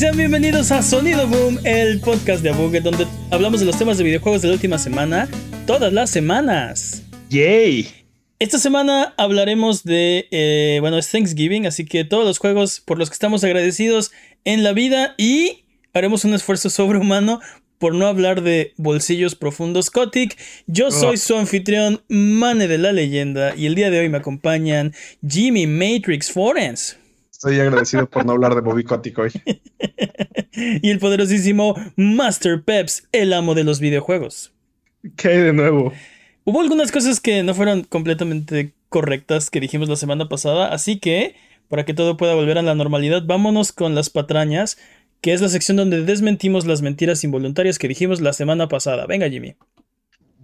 Sean bienvenidos a Sonido Boom, el podcast de Abuget, donde hablamos de los temas de videojuegos de la última semana, todas las semanas. ¡Yay! Esta semana hablaremos de, eh, bueno, es Thanksgiving, así que todos los juegos por los que estamos agradecidos en la vida y haremos un esfuerzo sobrehumano por no hablar de bolsillos profundos Kotick. Yo soy su anfitrión, Mane de la Leyenda, y el día de hoy me acompañan Jimmy Matrix Forens. Estoy agradecido por no hablar de Bobby Kotick hoy. y el poderosísimo Master Peps, el amo de los videojuegos. ¿Qué hay de nuevo? Hubo algunas cosas que no fueron completamente correctas que dijimos la semana pasada, así que, para que todo pueda volver a la normalidad, vámonos con las patrañas, que es la sección donde desmentimos las mentiras involuntarias que dijimos la semana pasada. Venga, Jimmy.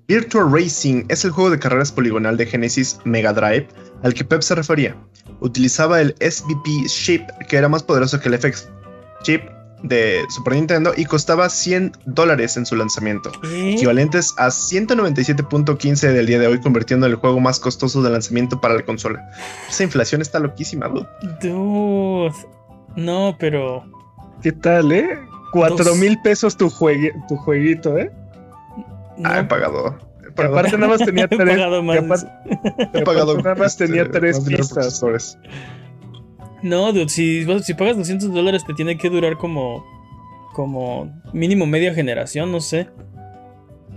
Virtual Racing es el juego de carreras poligonal de Genesis Mega Drive al que Pep se refería. Utilizaba el SVP chip que era más poderoso que el FX chip de Super Nintendo y costaba 100 dólares en su lanzamiento, equivalentes a 197.15 del día de hoy, convirtiendo el juego más costoso de lanzamiento para la consola. Esa inflación está loquísima, dude. Dude. No, pero. ¿Qué tal, eh? Cuatro mil pesos tu, tu jueguito, ¿eh? Ah, he pagado. aparte nada más tenía tres. pagado más. he pagado nada más tenía este, tres pistas. No, dude, si, si pagas 200 dólares te tiene que durar como. Como mínimo media generación, no sé.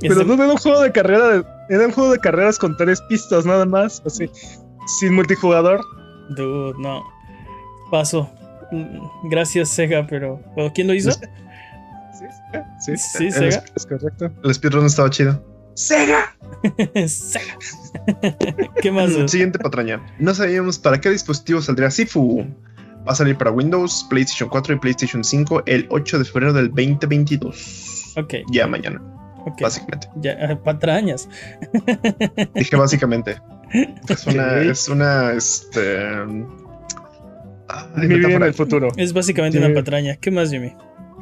Pero no era un juego de carrera. era un juego de carreras con tres pistas nada más. Así. Sin multijugador. Dude, no. Paso. Gracias, Sega, pero. ¿Quién lo hizo? Sí, sí, Sega. Es, correcto. El speedrun estaba chido. ¡Sega! ¡Sega! ¿Qué más? Siguiente patraña. No sabíamos para qué dispositivo saldría Sifu. Va a salir para Windows, PlayStation 4 y PlayStation 5 el 8 de febrero del 2022. Ok. Ya mañana. Básicamente. Ya, ah, patrañas. Dije básicamente. Es una, es una, este... Mi vida en el futuro. Es básicamente una patraña. ¿Qué más, Jimmy?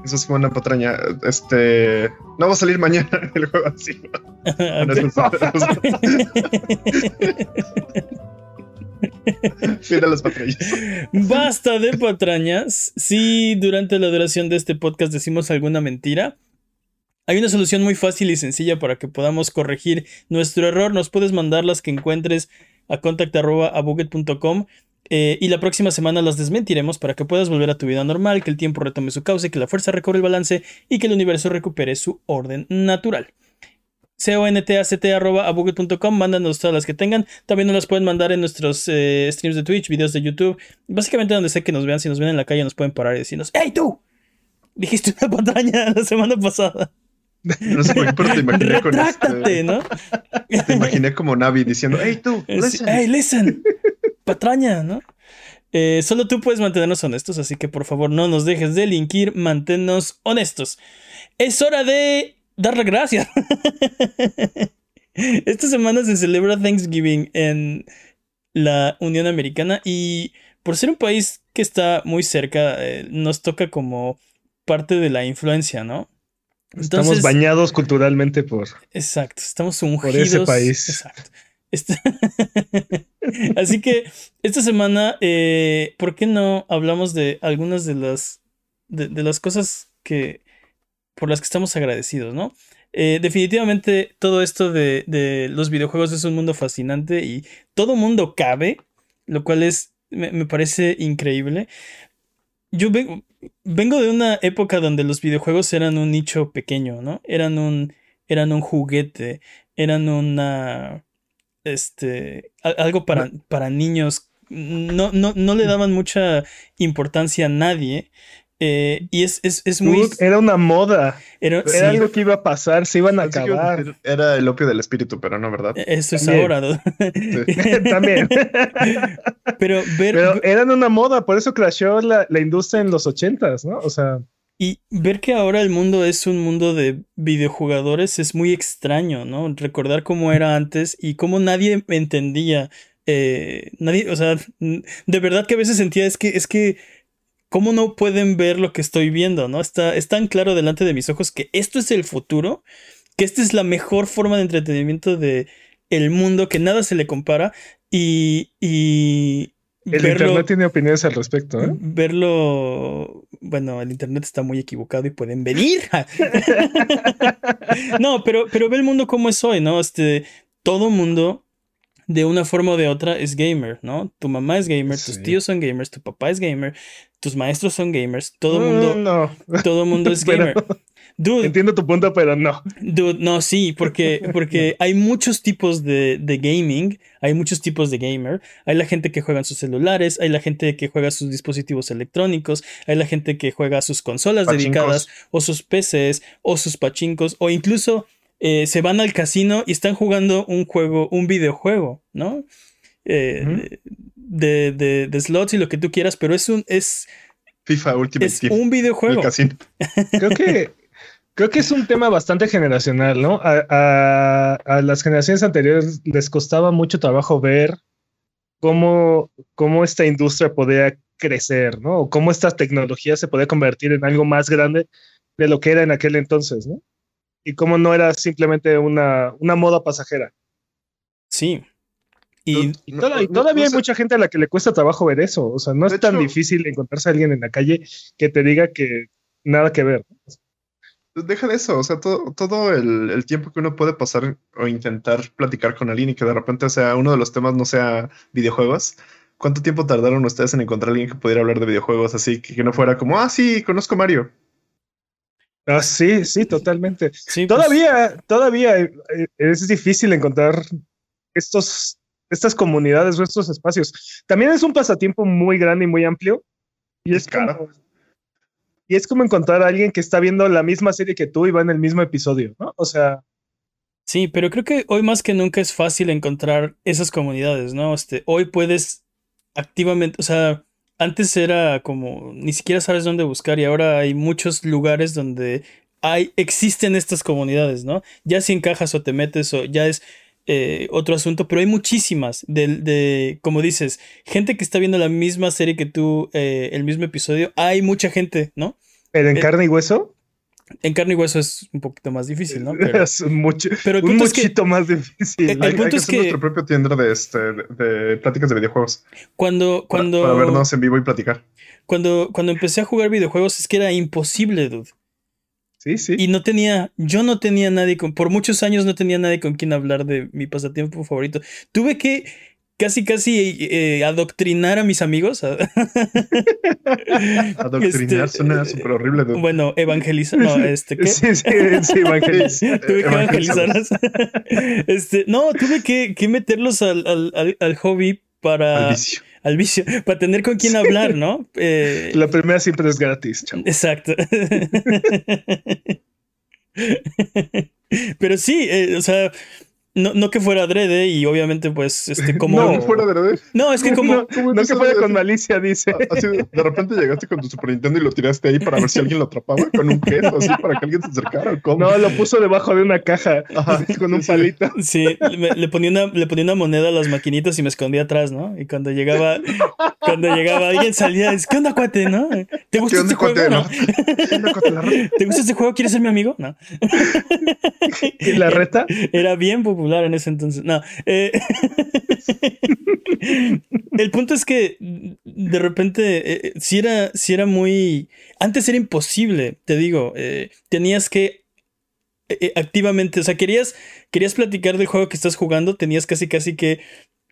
Eso es una patraña. Este. No va a salir mañana el juego así. fin de las patrañas. Basta de patrañas. Si durante la duración de este podcast decimos alguna mentira, hay una solución muy fácil y sencilla para que podamos corregir nuestro error. Nos puedes mandar las que encuentres a contact.abuget.com eh, y la próxima semana las desmentiremos para que puedas volver a tu vida normal, que el tiempo retome su cauce, que la fuerza recobre el balance y que el universo recupere su orden natural. contact.abuget.com, mándanos todas las que tengan. También nos las pueden mandar en nuestros eh, streams de Twitch, videos de YouTube. Básicamente donde sé que nos vean, si nos ven en la calle nos pueden parar y decirnos, ¡Hey tú! Dijiste una pantalla la semana pasada. No sé pero te imaginé con este... ¿no? Te imaginé como Navi diciendo, ¡Hey tú! Listen. ¡Hey, listen! Patraña, ¿no? Eh, solo tú puedes mantenernos honestos, así que por favor no nos dejes delinquir, manténnos honestos. Es hora de dar las gracias. Esta semana se celebra Thanksgiving en la Unión Americana y por ser un país que está muy cerca, eh, nos toca como parte de la influencia, ¿no? estamos bañados culturalmente por... Exacto, estamos ungidos. Por ese país. Exacto. Así que esta semana, eh, ¿por qué no hablamos de algunas de las, de, las cosas que, por las que estamos agradecidos, ¿no? Eh, definitivamente todo esto de, de, los videojuegos es un mundo fascinante y todo mundo cabe, lo cual es, me, parece increíble. Yo vengo, vengo de una época donde los videojuegos eran un nicho pequeño, ¿no? Eran un, eran un juguete, eran una este, algo para, para niños. No, no, no le daban mucha importancia a nadie. Eh, y es, es, muy. era una moda. Era, algo que iba a pasar, se iban a acabar. Era el opio del espíritu, pero no, ¿verdad? Eso es ahora. También. pero, ver, pero eran una moda, por eso crashó la, la industria en los ochentas, ¿no? O sea. Y ver que ahora el mundo es un mundo de videojugadores es muy extraño, ¿no? Recordar cómo era antes y cómo nadie entendía. Eh, nadie, o sea, de verdad que a veces sentía es que, es que, ¿cómo no pueden ver lo que estoy viendo, ¿no? Está, es tan claro delante de mis ojos que esto es el futuro, que esta es la mejor forma de entretenimiento de el mundo, que nada se le compara y, y El internet tiene opiniones al respecto, ¿eh? Verlo. Bueno, el internet está muy equivocado y pueden venir. no, pero, pero ve el mundo como es hoy, ¿no? Este, todo mundo, de una forma o de otra, es gamer, ¿no? Tu mamá es gamer, tus tíos son gamers, tu papá es gamer, tus maestros son gamers, todo el mundo. No. Todo mundo es gamer. Dude, Entiendo tu punto, pero no. Dude, no, sí, porque, porque hay muchos tipos de, de, gaming, hay muchos tipos de gamer. Hay la gente que juega en sus celulares, hay la gente que juega sus dispositivos electrónicos, hay la gente que juega sus consolas dedicadas, o sus PCs, o sus pachincos, o incluso eh, se van al casino y están jugando un juego, un videojuego, ¿no? Eh, de, de, de, slots y lo que tú quieras, pero es un. Es, FIFA Ultimate Es un videojuego. Creo que Creo que es un tema bastante generacional, ¿no? A, las generaciones anteriores les costaba mucho trabajo ver cómo, cómo esta industria podía crecer, ¿no? O cómo esta tecnología se podía convertir en algo más grande de lo que era en aquel entonces, ¿no? Y cómo no era simplemente una, una moda pasajera. Sí. Y, todavía, hay mucha gente a la que le cuesta trabajo ver eso. O sea, no es tan difícil encontrarse a alguien en la calle que te diga que nada que ver. Deja de eso, o sea, todo, todo el, tiempo que uno puede pasar o intentar platicar con alguien y que de repente, sea, uno de los temas no sea videojuegos. ¿Cuánto tiempo tardaron ustedes en encontrar a alguien que pudiera hablar de videojuegos así, que, no fuera como, ah, sí, conozco Mario? Ah, sí, sí, totalmente. Sí, pues todavía, todavía eh, es difícil encontrar estos, estas comunidades o estos espacios. También es un pasatiempo muy grande y muy amplio. Y es caro. Y es como encontrar a alguien que está viendo la misma serie que tú y va en el mismo episodio, ¿no? O sea. Sí, pero creo que hoy más que nunca es fácil encontrar esas comunidades, ¿no? Este, hoy puedes activamente, o sea, antes era como ni siquiera sabes dónde buscar y ahora hay muchos lugares donde hay existen estas comunidades, ¿no? Ya si encajas o te metes o ya es eh, otro asunto, pero hay muchísimas de, de, como dices, gente que está viendo la misma serie que tú, eh, el mismo episodio, hay mucha gente, ¿no? ¿Pero en eh, carne y hueso? En carne y hueso es un poquito más difícil, ¿no? es mucho, pero un muchito más difícil. El, punto es que nuestro propio tienda de, este, de, pláticas de videojuegos. Cuando, cuando para, vernos en vivo y platicar. Cuando, cuando empecé a jugar videojuegos es que era imposible, dude. Sí, sí. Y no tenía, yo no tenía nadie con, por muchos años no tenía nadie con quien hablar de mi pasatiempo favorito. Tuve que casi, casi eh, adoctrinar a mis amigos. adoctrinar este, suena súper horrible. Bueno, evangelizar, no, este, ¿qué? Sí, sí, sí, evangelizar. tuve que evangelizarlos. este, no, tuve que, que meterlos al, al, al, hobby para... Al vicio al vicio, para tener con quién hablar, ¿no? Eh, la primera siempre es gratis, chavo. Exacto. Pero sí, eh, o sea, no, no que fuera adrede y obviamente pues este como... No, fuera adrede. No, es que como... No, que fuera con malicia, dice. Así, de repente llegaste con tu Super Nintendo y lo tiraste ahí para ver si alguien lo atrapaba con un queso, así para que alguien se acercara. ¿cómo? No, lo puso debajo de una caja con un palito. Sí, le, ponía una, le ponía una moneda a las maquinitas y me escondía atrás, ¿no? Y cuando llegaba, cuando llegaba alguien salía, es, ¿qué onda, cuate? ¿No? ¿Te gusta este juego? ¿no? ¿Te gusta este juego? ¿Quieres ser mi amigo? No. ¿Y la reta? Era bien en ese entonces. No. Eh, el punto es que de repente, eh, si, era, si era muy... Antes era imposible, te digo. Eh, tenías que activamente, o sea, querías, querías platicar del juego que estás jugando, tenías casi casi que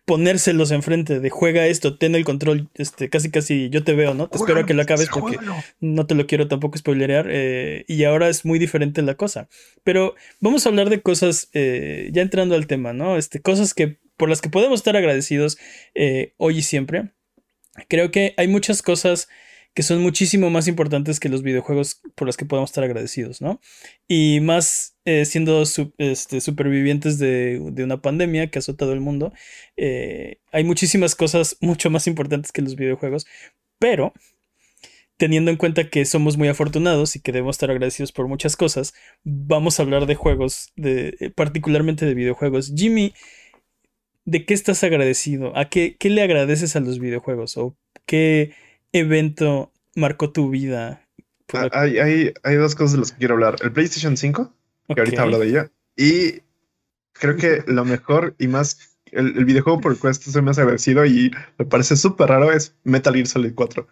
ponérselos enfrente de juega esto, ten el control, este, casi casi yo te veo, ¿no? Te espero a que lo acabes porque no te lo quiero tampoco spoilerear eh, y ahora es muy diferente la cosa. Pero vamos a hablar de cosas, eh, ya entrando al tema, ¿no? Este, cosas que por las que podemos estar agradecidos eh, hoy y siempre. Creo que hay muchas cosas que son muchísimo más importantes que los videojuegos por los que podemos estar agradecidos, ¿no? Y más eh, siendo este, supervivientes de, una pandemia que ha azotado el mundo, eh, hay muchísimas cosas mucho más importantes que los videojuegos, pero teniendo en cuenta que somos muy afortunados y que debemos estar agradecidos por muchas cosas, vamos a hablar de juegos, eh, particularmente de videojuegos. Jimmy, ¿de qué estás agradecido? ¿A qué le agradeces a los videojuegos? ¿O qué evento marcó tu vida? Ah, hay, hay, hay, dos cosas de las que quiero hablar. El PlayStation 5, que ahorita hablo de ella, y creo que lo mejor y más el, videojuego por el cual estoy más agradecido y me parece súper raro es Metal Gear Solid 4.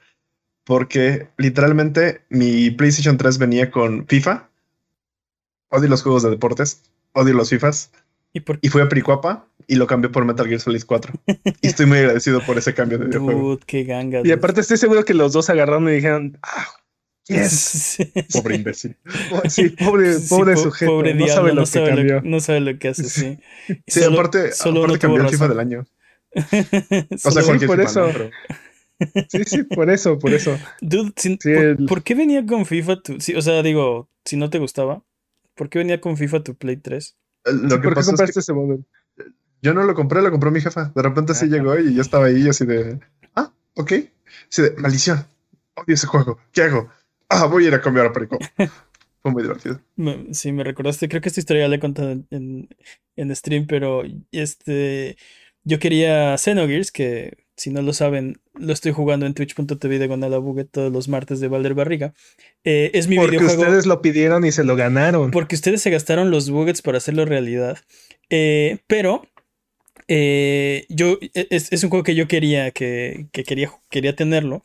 Porque literalmente mi PlayStation 3 venía con FIFA. Odio los juegos de deportes. Odio los FIFAs. ¿Y, por... y fui a Pericuapa y lo cambié por Metal Gear Solid 4. y estoy muy agradecido por ese cambio de videojuego. qué ganga. Y aparte estoy seguro que los dos agarraron y dijeron, ah, Yes. Pobre imbécil. Sí, pobre, pobre sujeto. Pobre no sabe lo que cambió. no sabe lo que hace, sí. sí, aparte, aparte cambió el FIFA del año. o sea, sí, por eso. Sí, sí, por eso, por eso. Dude, por, qué venía con FIFA tu... Sí, o sea, digo, si no te gustaba, ¿por qué venía con FIFA tu Play 3? Lo que ¿Por qué compraste ese modelo? Yo no lo compré, lo compró mi jefa. De repente sí llegó y yo estaba ahí así de... Ah, ok. Así de, maldición. Odio ese juego. ¿Qué hago? ah, voy a ir a cambiar a Perico. Fue muy divertido. Sí, me recordaste, creo que esta historia ya la he contado en, en, stream, pero este, yo quería Xenogears, que si no lo saben, lo estoy jugando en twitch.tv de Gonala Buget todos los martes de Valder Barriga. Eh, es mi porque ustedes lo pidieron y se lo ganaron. Porque ustedes se gastaron los buggets para hacerlo realidad. Eh, pero eh, yo es, es, un juego que yo quería, que, que quería, quería tenerlo.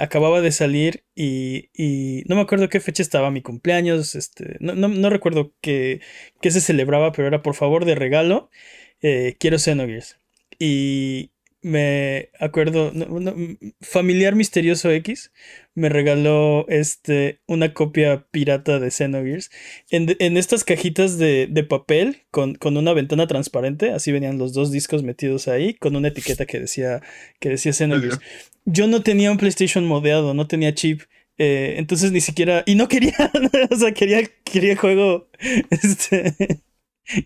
Acababa de salir y, y, no me acuerdo qué fecha estaba mi cumpleaños, este, no, no, no recuerdo qué, qué, se celebraba, pero era por favor de regalo, quiero Xenogears. Y me acuerdo, familiar misterioso X me regaló este, una copia pirata de Xenogears en, en estas cajitas de, de papel con, con, una ventana transparente, así venían los dos discos metidos ahí con una etiqueta que decía, que decía Xenogears. Yo no tenía un PlayStation modeado, no tenía chip. Eh, entonces ni siquiera. Y no quería. o sea, quería, quería juego. Este.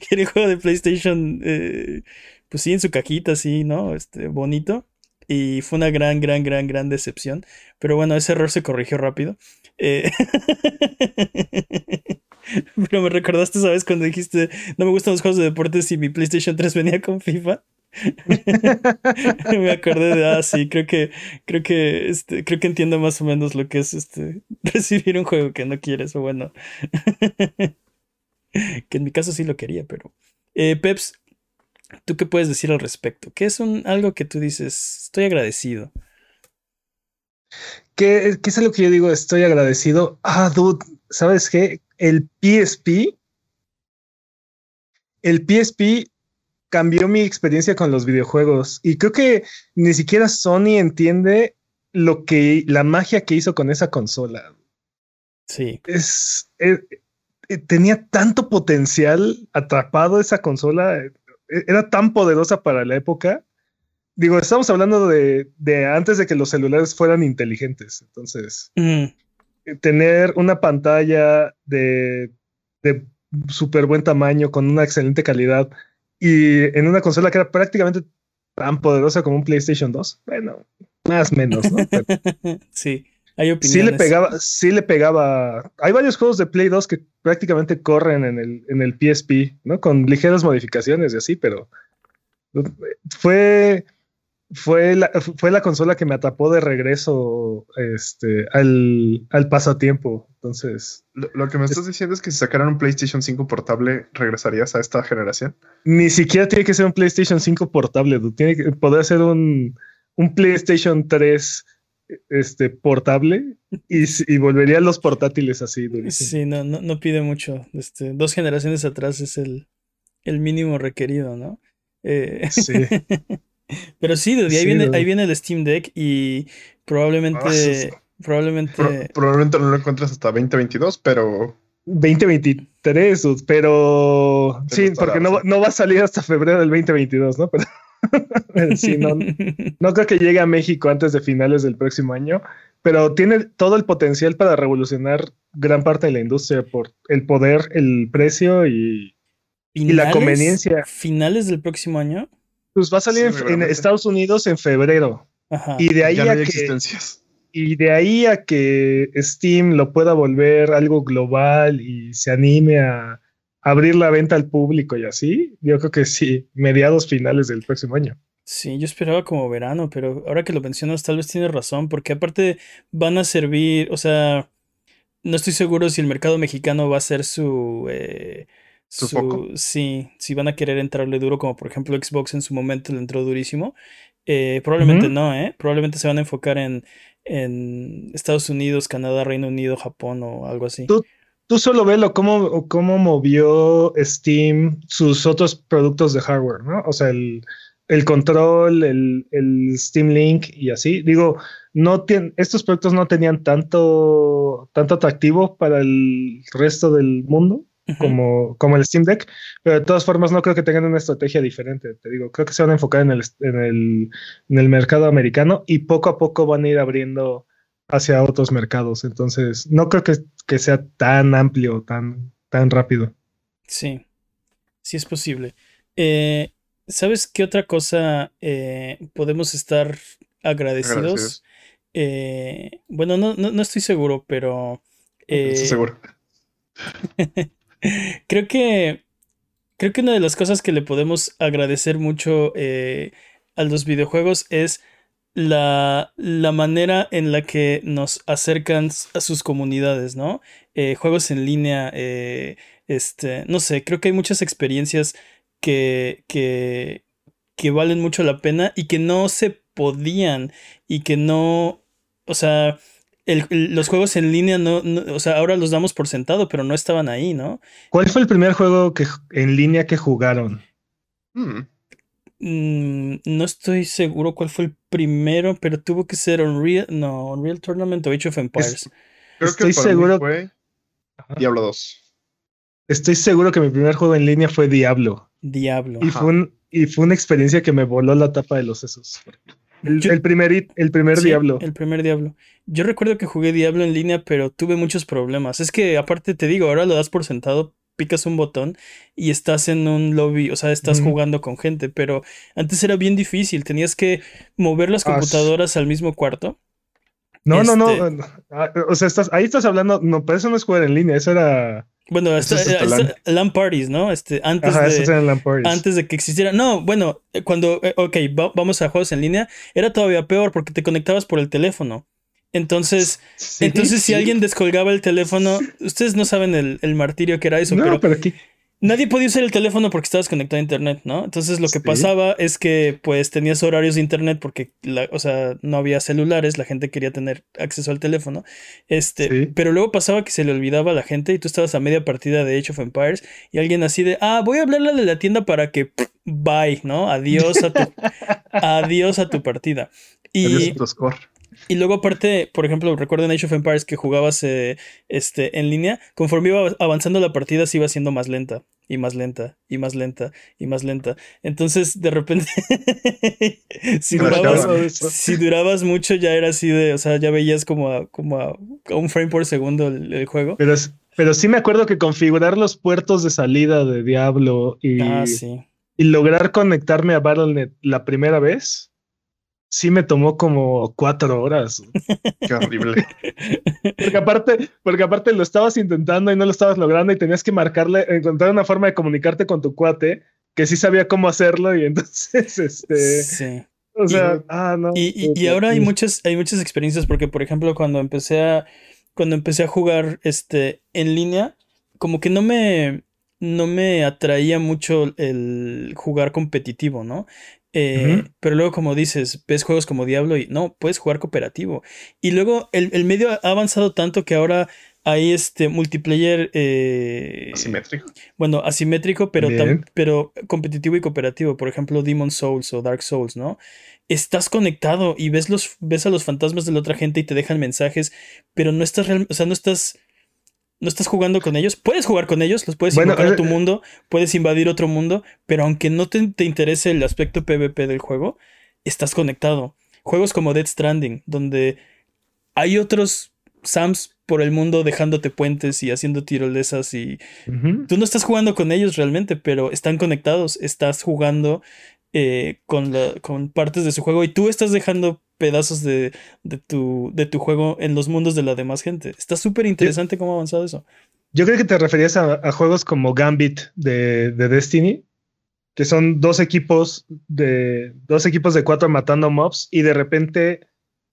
quería juego de PlayStation. Eh, pues sí, en su cajita, así, ¿no? Este, bonito. Y fue una gran, gran, gran, gran decepción. Pero bueno, ese error se corrigió rápido. Eh, pero me recordaste, ¿sabes? Cuando dijiste, no me gustan los juegos de deportes y mi PlayStation 3 venía con FIFA. me acordé de, ah, sí, creo que, creo que, este, creo que entiendo más o menos lo que es, este, recibir un juego que no quieres, o bueno, que en mi caso sí lo quería, pero, eh, Peps, ¿tú qué puedes decir al respecto? ¿Qué es un, algo que tú dices, estoy agradecido? ¿Qué, ¿Qué es algo que yo digo, estoy agradecido? Ah, dude, ¿sabes qué? El PSP, el PSP cambió mi experiencia con los videojuegos. Y creo que ni siquiera Sony entiende lo que la magia que hizo con esa consola. Sí. Es, eh, eh, tenía tanto potencial atrapado esa consola. Eh, era tan poderosa para la época. Digo, estamos hablando de, antes de que los celulares fueran inteligentes. Entonces, tener una pantalla de, de súper buen tamaño, con una excelente calidad, y en una consola que era prácticamente tan poderosa como un PlayStation 2. Bueno, más o menos, ¿no? sí, hay opiniones. Sí le pegaba, sí le pegaba. Hay varios juegos de Play 2 que prácticamente corren en el, en el PSP, ¿no? Con ligeras modificaciones y así, pero fue fue la, fue la consola que me atrapó de regreso este, al, al pasatiempo. Entonces. Lo, que me estás diciendo es que si sacaran un PlayStation 5 portable, ¿regresarías a esta generación? Ni siquiera tiene que ser un PlayStation 5 portable. Tiene que poder ser un, un PlayStation 3 este, portable y, y, volvería a los portátiles así. Sí, no, no, no, pide mucho. Este, dos generaciones atrás es el, el mínimo requerido, ¿no? Eh, sí. Pero sí, ahí, viene, ahí viene el Steam Deck y probablemente. Ah, probablemente. probablemente no lo encuentres hasta 2022, pero. 2023, pero. sí, porque no, no, va a salir hasta febrero del 2022, ¿no? Pero. sí, no, no creo que llegue a México antes de finales del próximo año, pero tiene todo el potencial para revolucionar gran parte de la industria por el poder, el precio y, y la conveniencia. ¿Finales del próximo año? Pues va a salir en, Estados Unidos en febrero. Y de ahí a que, y de ahí a que Steam lo pueda volver algo global y se anime a abrir la venta al público y así, yo creo que sí, mediados finales del próximo año. Sí, yo esperaba como verano, pero ahora que lo mencionas, tal vez tienes razón, porque aparte van a servir, o sea, no estoy seguro si el mercado mexicano va a ser su, eh, ¿Su? Sí, si van a querer entrarle duro, como por ejemplo Xbox en su momento le entró durísimo. Eh, probablemente no, ¿eh? Probablemente se van a enfocar en, en Estados Unidos, Canadá, Reino Unido, Japón o algo así. Tú, tú solo velo cómo, cómo movió Steam sus otros productos de hardware, ¿no? O sea, el, el control, el, el Steam Link y así. Digo, no estos productos no tenían tanto, tanto atractivo para el resto del mundo como, como el Steam Deck, pero de todas formas no creo que tengan una estrategia diferente. Te digo, creo que se van a enfocar en el, en el, en el mercado americano y poco a poco van a ir abriendo hacia otros mercados. Entonces, no creo que, que sea tan amplio, tan, tan rápido. Sí, sí es posible. Eh, ¿sabes qué otra cosa eh, podemos estar agradecidos? Eh, bueno, no, no, no estoy seguro, pero eh, Estoy seguro. creo que creo que una de las cosas que le podemos agradecer mucho eh, a los videojuegos es la, la manera en la que nos acercan a sus comunidades, ¿no? Eh, juegos en línea, eh, este, no sé, creo que hay muchas experiencias que, que, que valen mucho la pena y que no se podían y que no, o sea, el- el- los juegos en línea no, no- o sea, ahora los damos por sentado, pero no estaban ahí, ¿no? ¿Cuál fue el primer juego que, en línea que jugaron? Hmm. Mm, no estoy seguro cuál fue el primero, pero tuvo que ser Unreal, no, Unreal Tournament o Age of Empires. Creo Estoy que para mí seguro- fue Ajá. Diablo 2. Estoy seguro que mi primer juego en línea fue Diablo. Diablo. Y fue, un- y fue una experiencia que me voló la tapa de los sesos. El, Yo- el primer, hit- el primer Sí, Diablo. El primer Diablo. Yo recuerdo que jugué Diablo en línea, pero tuve muchos problemas. Es que aparte te digo, ahora lo das por sentado, picas un botón y estás en un lobby, o sea, estás jugando con gente, pero antes era bien difícil, tenías que mover las Ah, computadoras al mismo cuarto. No, no, no. Este- no. Ah, O sea, estás, ahí estás hablando. No, pero eso no es jugar en línea. Eso era. Bueno, Eso hasta, es hasta LAN parties, ¿no? Este, antes Ajá, de... LAN parties. Antes de que existiera. No, bueno, eh, cuando. eh, ok, va- vamos a juegos en línea. Era todavía peor porque te conectabas por el teléfono. Entonces, Sí, entonces si alguien descolgaba el teléfono. Ustedes no saben el, el martirio que era eso, No, pero pero aquí. nadie podía usar el teléfono porque estabas conectado a internet, ¿no? Entonces lo que Sí. pasaba es que pues tenías horarios de internet porque, la, o sea, no había celulares, la gente quería tener acceso al teléfono. Este, pero luego pasaba que se le olvidaba a la gente y tú estabas a media partida de Age of Empires y alguien así de, ah, voy a hablarle de la tienda para que, bye, ¿no? Adiós a tu, adiós a tu partida. Y, Adiós a tu score. Y luego aparte, por ejemplo, recuerdo en Age of Empires que jugabas eh, este, en línea, conforme iba avanzando la partida se iba haciendo más lenta y más lenta y más lenta y más lenta. Entonces, de repente, si, durabas, si durabas mucho ya era así de, o sea, ya veías como a, como a, a un frame por segundo el, el juego. Pero, es- pero sí me acuerdo que configurar los puertos de salida de Diablo y, Ah, sí. y lograr conectarme a Battle.net la primera vez, sí me tomó como cuatro horas. Qué horrible. Porque aparte, porque aparte lo estabas intentando y no lo estabas logrando y tenías que marcarle, encontrar una forma de comunicarte con tu cuate que sí sabía cómo hacerlo y entonces, este, Sí. o sea, ah, no. Y, y- y ahora hay muchas, hay muchas experiencias porque, por ejemplo, cuando empecé a, cuando empecé a jugar este, en línea, como que no me, no me atraía mucho el jugar competitivo, ¿no? Eh. Pero luego, como dices, ves juegos como Diablo y no, puedes jugar cooperativo. Y luego el, el medio ha avanzado tanto que ahora hay este multiplayer eh, Asimétrico. bueno, asimétrico, pero, tam- pero competitivo y cooperativo. Por ejemplo, Demon Souls o Dark Souls, ¿no? Estás conectado y ves, los, ves a los fantasmas de la otra gente y te dejan mensajes, pero no estás real- o sea, no estás, no estás jugando con ellos. Puedes jugar con ellos, los puedes Bueno, invocar a tu mundo, puedes invadir otro mundo, pero aunque no te, te interese el aspecto PvP del juego, estás conectado. Juegos como Dead Stranding, donde hay otros Sams por el mundo dejándote puentes y haciendo tirolesas y. Tú no estás jugando con ellos realmente, pero están conectados. Estás jugando eh, con, la- con partes de su juego y tú estás dejando pedazos de, de tu, de tu juego en los mundos de la demás gente. Está súper interesante cómo ha avanzado eso. Yo creo que te referías a, a juegos como Gambit de, de Destiny, que son dos equipos de dos equipos de cuatro matando mobs y de repente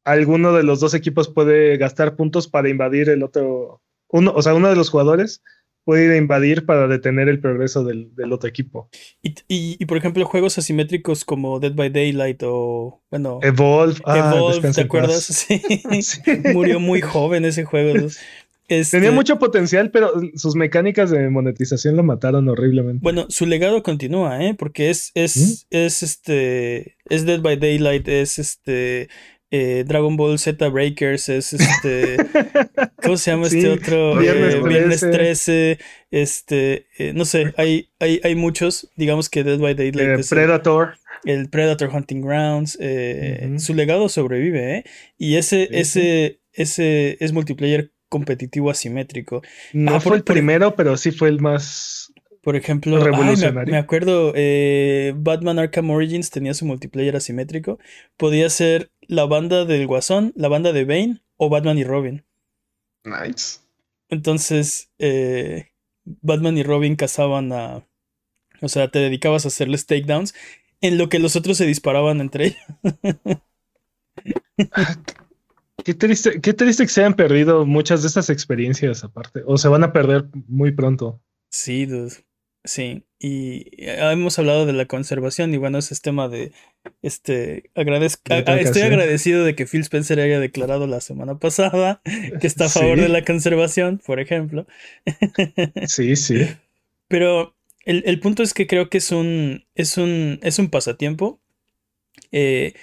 alguno de los dos equipos puede gastar puntos para invadir el otro, uno, o sea, uno de los jugadores puede ir a invadir para detener el progreso del, otro equipo. Y, por ejemplo, juegos asimétricos como Dead by Daylight o, bueno... Evolve. Ah, Evolve, ¿te acuerdas? Sí. Murió muy joven ese juego. Este, Tenía mucho potencial, pero sus mecánicas de monetización lo mataron horriblemente. Bueno, su legado continúa, ¿eh? Porque es, es, ¿Mm? es este, es Dead by Daylight, es este, eh, Dragon Ball Z Breakers, es este, ¿cómo se llama este otro? Viernes, 13. Eh, este, eh, no sé, hay, hay, hay muchos, digamos que Dead by Daylight. Predator. El, Predator Hunting Grounds, su legado sobrevive, ¿eh? Y ese, ese, ese es multiplayer competitivo asimétrico. No ah, fue el primero, pero sí fue el más. Por ejemplo, me, acuerdo, eh, Batman Arkham Origins tenía su multiplayer asimétrico. Podía ser la banda del Guasón, la banda de Bane o Batman y Robin. Nice. Entonces, eh, Batman y Robin cazaban a. O sea, te dedicabas a hacerles takedowns en lo que los otros se disparaban entre ellos. Qué triste, qué triste que se hayan perdido muchas de estas experiencias aparte, o se van a perder muy pronto. Sí, dude. Sí, y hemos hablado de la conservación y bueno, ese es tema de, este, agradezco, estoy agradecido de que Phil Spencer haya declarado la semana pasada que está a favor de la conservación, por ejemplo. Sí, sí. Pero el, el, punto es que creo que es un, es un, es un pasatiempo. Eh,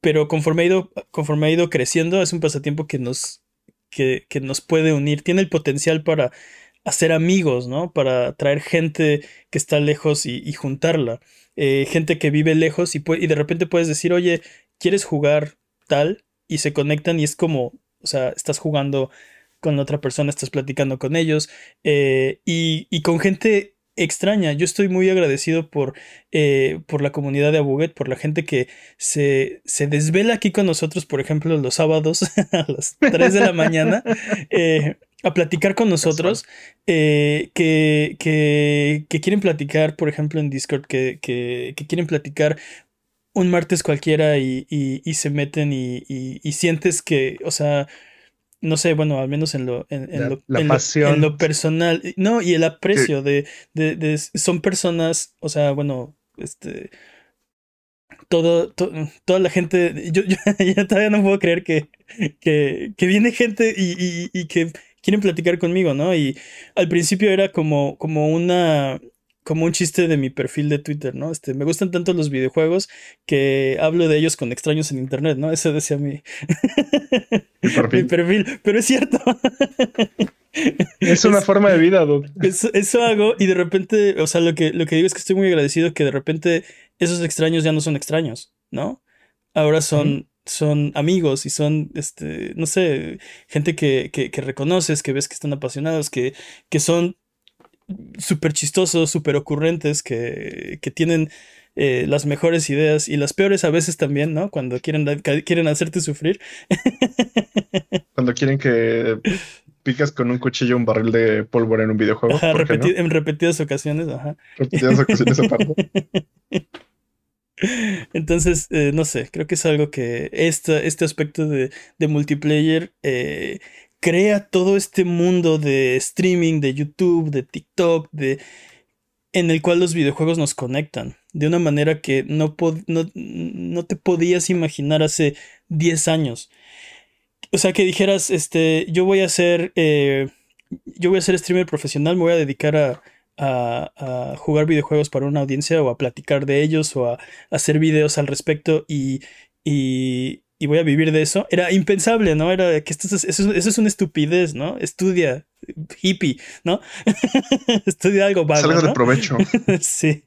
pero conforme ha ido, conforme ha ido creciendo, es un pasatiempo que nos, que, nos puede unir. Tiene el potencial para hacer amigos, ¿no? Para traer gente que está lejos y, juntarla. Eh, gente que vive lejos y, y de repente puedes decir, oye, ¿quieres jugar tal? Y se conectan y es como, o sea, estás jugando con otra persona, estás platicando con ellos eh, y, y, con gente extraña. Yo estoy muy agradecido por, eh, por la comunidad de Abuget, por la gente que se, se, desvela aquí con nosotros, por ejemplo, los sábados a las 3 de la mañana. Eh, a platicar con nosotros, eh, que, que, que, quieren platicar, por ejemplo, en Discord, que, que quieren platicar un martes cualquiera y, y, se meten y, y, sientes que, o sea, no sé, bueno, al menos en lo, en, lo, en, lo, personal, no, y el aprecio de, de, de, son personas, o sea, bueno, este, todo, toda la gente, yo, yo, todavía no puedo creer que, que, que viene gente y, y, y, que quieren platicar conmigo, ¿no? Y al principio era como, como una, como un chiste de mi perfil de Twitter, ¿no? Este, me gustan tanto los videojuegos que hablo de ellos con extraños en internet, ¿no? Ese decía mi, mi perfil, pero es cierto. Es una forma de vida, Doc. Eso, hago y de repente, o sea, lo que, lo que digo es que estoy muy agradecido que de repente esos extraños ya no son extraños, ¿no? Ahora son, son amigos y son, este, no sé, gente que, que, que reconoces, que ves que están apasionados, que, que son súper chistosos, súper ocurrentes, que, que tienen eh, las mejores ideas y las peores a veces también, ¿no? Cuando quieren, quieren hacerte sufrir. Cuando quieren que picas con un cuchillo un barril de pólvora en un videojuego. En repetidas ocasiones, ajá. Repetidas ocasiones aparte. Entonces, eh, no sé, creo que es algo que este, este aspecto de, de multiplayer eh, crea todo este mundo de streaming, de YouTube, de TikTok, de en el cual los videojuegos nos conectan de una manera que no, no, te podías imaginar hace 10 años. O sea, que dijeras, este, yo voy a ser, eh, yo voy a ser streamer profesional, me voy a dedicar a, a, jugar videojuegos para una audiencia o a platicar de ellos o a, hacer videos al respecto y, y, y voy a vivir de eso, era impensable, ¿no? Era que esto es, eso, es una estupidez, ¿no? Estudia, hippie, ¿no? Estudia algo vago. Salga de provecho. sí.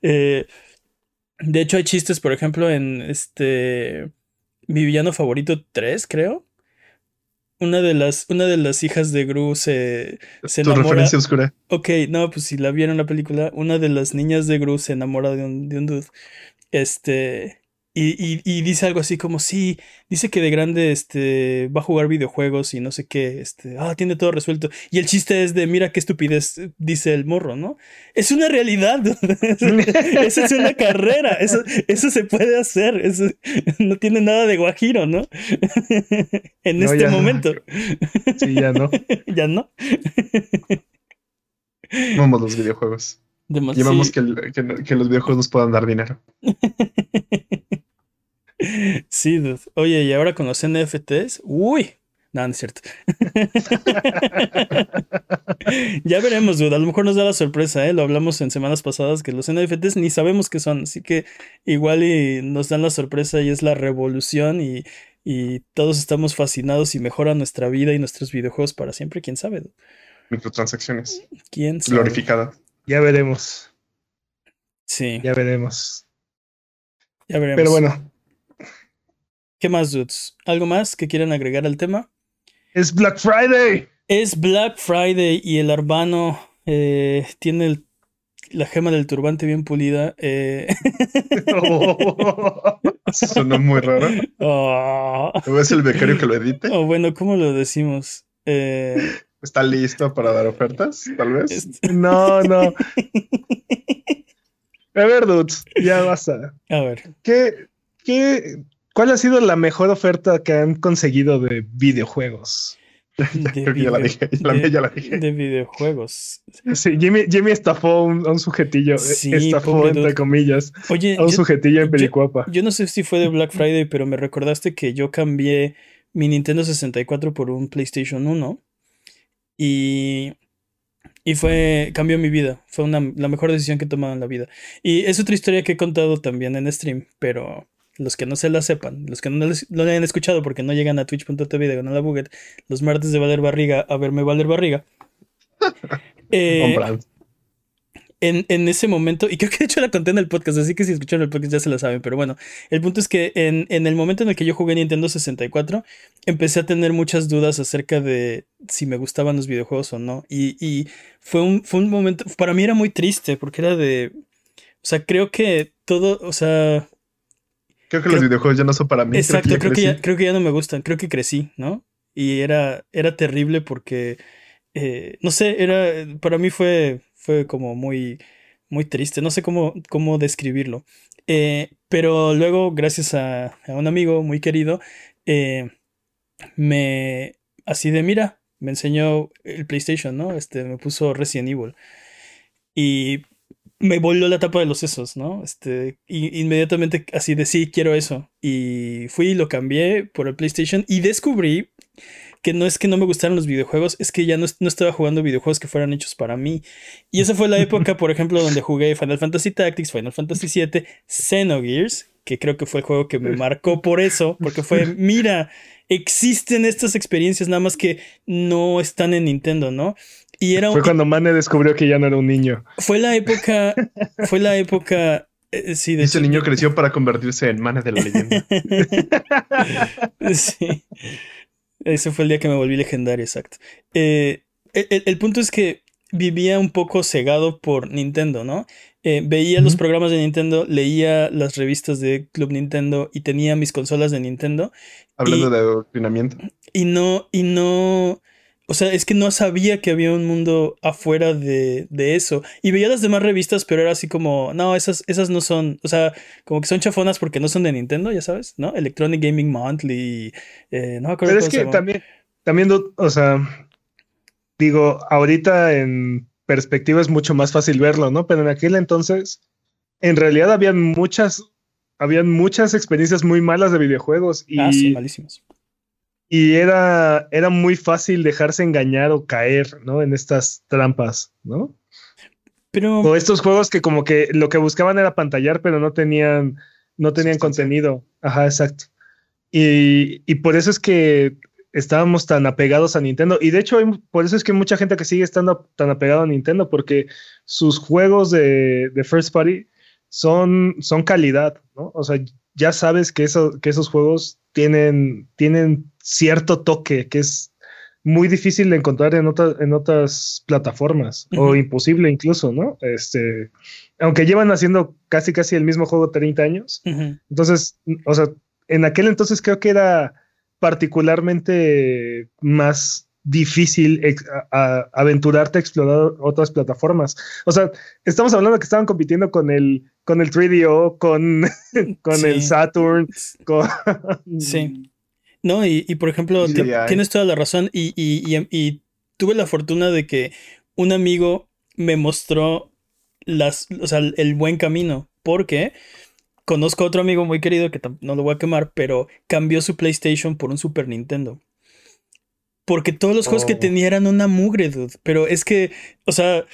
Eh, de hecho, hay chistes, por ejemplo, en este. Mi villano favorito 3, creo. Una de las, una de las hijas de Gru se, se tu referencia oscura. Ok, no, pues si la vieron la película, una de las niñas de Gru se enamora de un, de un dude. Este. Y, y, dice algo así como, sí, dice que de grande este, va a jugar videojuegos y no sé qué, este, ah, tiene todo resuelto. Y el chiste es de, mira qué estupidez, dice el morro, ¿no? Es una realidad, eso es una carrera, eso, eso se puede hacer, eso no tiene nada de guajiro, ¿no? en este momento. Sí, ya no. ya no. Amamos los videojuegos. Demas- Y amamos sí. que, que- que los videojuegos nos puedan dar dinero. Sí, dude. Oye, y ahora con los NFTs, uy, no, no es cierto. ya veremos, dude. A lo mejor nos da la sorpresa, ¿eh? Lo hablamos en semanas pasadas que los NFTs ni sabemos qué son, así que igual y nos dan la sorpresa y es la revolución y, y todos estamos fascinados y mejora nuestra vida y nuestros videojuegos para siempre. ¿Quién sabe? dude? Microtransacciones. ¿Quién sabe? Glorificadas. Ya veremos, Sí, ya veremos. ya veremos. Pero bueno, ¿Qué más, dudes? ¿Algo más que quieran agregar al tema? es Black Friday. Es Black Friday y el Arbano eh, tiene el- la gema del turbante bien pulida. eh, Sonó muy raro. oh, ¿O es el becario que lo edite? oh, bueno, ¿cómo lo decimos? Eh, ¿Está listo para dar ofertas? Tal vez. este- no, no. A ver, dudes, ya basta. a ver, ¿Qué, qué, ¿Cuál ha sido la mejor oferta que han conseguido de videojuegos? de, Creo que ya la dije. La de- mía ya la dije. de videojuegos. Sí, Jimmy, Jimmy estafó a un, sujetillo. Sí, estafó, entre comillas, Oye, a un yo, sujetillo en yo- Pericuapa. yo no sé si fue de Black Friday, pero me recordaste que yo cambié mi Nintendo 64 por un PlayStation 1 y, y fue, cambió mi vida. Fue una, la mejor decisión que he tomado en la vida. Y es otra historia que he contado también en stream, pero los que no se la sepan, los que no les- lo hayan escuchado porque no llegan a twitch.tv de la Buget los martes de Valer Barriga a verme Valer Barriga. eh, en, en ese momento, y creo que de hecho la conté en el podcast, así que si escucharon el podcast ya se la saben, pero bueno, el punto es que en, en el momento en el que yo jugué Nintendo 64, empecé a tener muchas dudas acerca de si me gustaban los videojuegos o no, y, y fue, un, fue un momento, para mí era muy triste, porque era de, o sea, creo que todo, o sea, Creo que creo- los videojuegos ya no son para mí. Exacto, creo creo que ya creo que ya no me gustan, creo que crecí, ¿no? Y era, era terrible porque, eh, no sé, era, para mí fue, fue como muy, muy triste, no sé cómo, cómo describirlo. Eh, pero luego, gracias a, a un amigo muy querido, eh, me, así de, mira, me enseñó el PlayStation, ¿no? Este, me puso Resident Evil. Y me voló la tapa de los sesos, ¿no? Este, inmediatamente así de sí, quiero eso. Y fui y lo cambié por el PlayStation y descubrí que no es que no me gustaran los videojuegos, es que ya no, no estaba jugando videojuegos que fueran hechos para mí. Y esa fue la época, por ejemplo, donde jugué Final Fantasy Tactics, Final Fantasy VII, Xenogears, que creo que fue el juego que me marcó por eso, porque fue, mira, existen estas experiencias, nada más que no están en Nintendo, ¿no? Y era Fue un, cuando Mane descubrió que ya no era un niño. fue la época, fue la época, eh, sí, de Ese niño creció para convertirse en mana de la leyenda. Sí. Ese fue el día que me volví legendario, exacto. Eh, el, punto es que vivía un poco cegado por Nintendo, ¿no? Eh, veía los programas de Nintendo, leía las revistas de Club Nintendo y tenía mis consolas de Nintendo Hablando Y- de adoctrinamiento. y no, y no, o sea, es que no sabía que había un mundo afuera de, de eso. Y veía las demás revistas, pero era así como, no, esas, esas no son, o sea, como que son chafonas porque no son de Nintendo, ya sabes, ¿no? Electronic Gaming Monthly, eh, no me acuerdo Pero es se que también, también, o sea, digo, ahorita en perspectiva es mucho más fácil verlo, ¿no? Pero en aquel entonces, en realidad habían muchas, habían muchas experiencias muy malas de videojuegos y, Ah, sí, malísimos. Y era, era muy fácil dejarse engañar o caer, ¿no? En estas trampas, ¿no? Pero, O estos juegos que como que lo que buscaban era pantallar, pero no tenían, no tenían contenido. Ajá, exacto. Y, y por eso es que estábamos tan apegados a Nintendo. Y de hecho, hay- por eso es que mucha gente que sigue estando tan apegado a Nintendo, porque sus juegos de, de First Party son, son calidad, ¿no? O sea, ya sabes que, eso, que esos juegos tienen, tienen cierto toque que es muy difícil de encontrar en, otra- en otras plataformas o imposible incluso, ¿no? Este, aunque llevan haciendo casi casi el mismo juego 30 años. Entonces, o sea, en aquel entonces creo que era particularmente más difícil ex- a- a- aventurarte a explorar otras plataformas. O sea, estamos hablando que estaban compitiendo con el con el 3DO, con, con el. Saturn, con Sí. No, y, y por ejemplo, tienes toda la razón y, y- y- y tuve la fortuna de que un amigo me mostró las, o sea, el buen camino. Porque conozco a otro amigo muy querido que no lo voy a quemar, pero cambió su PlayStation por un Super Nintendo. Porque todos los juegos que Oh. tenía eran una mugre, dude. Pero es que, o sea,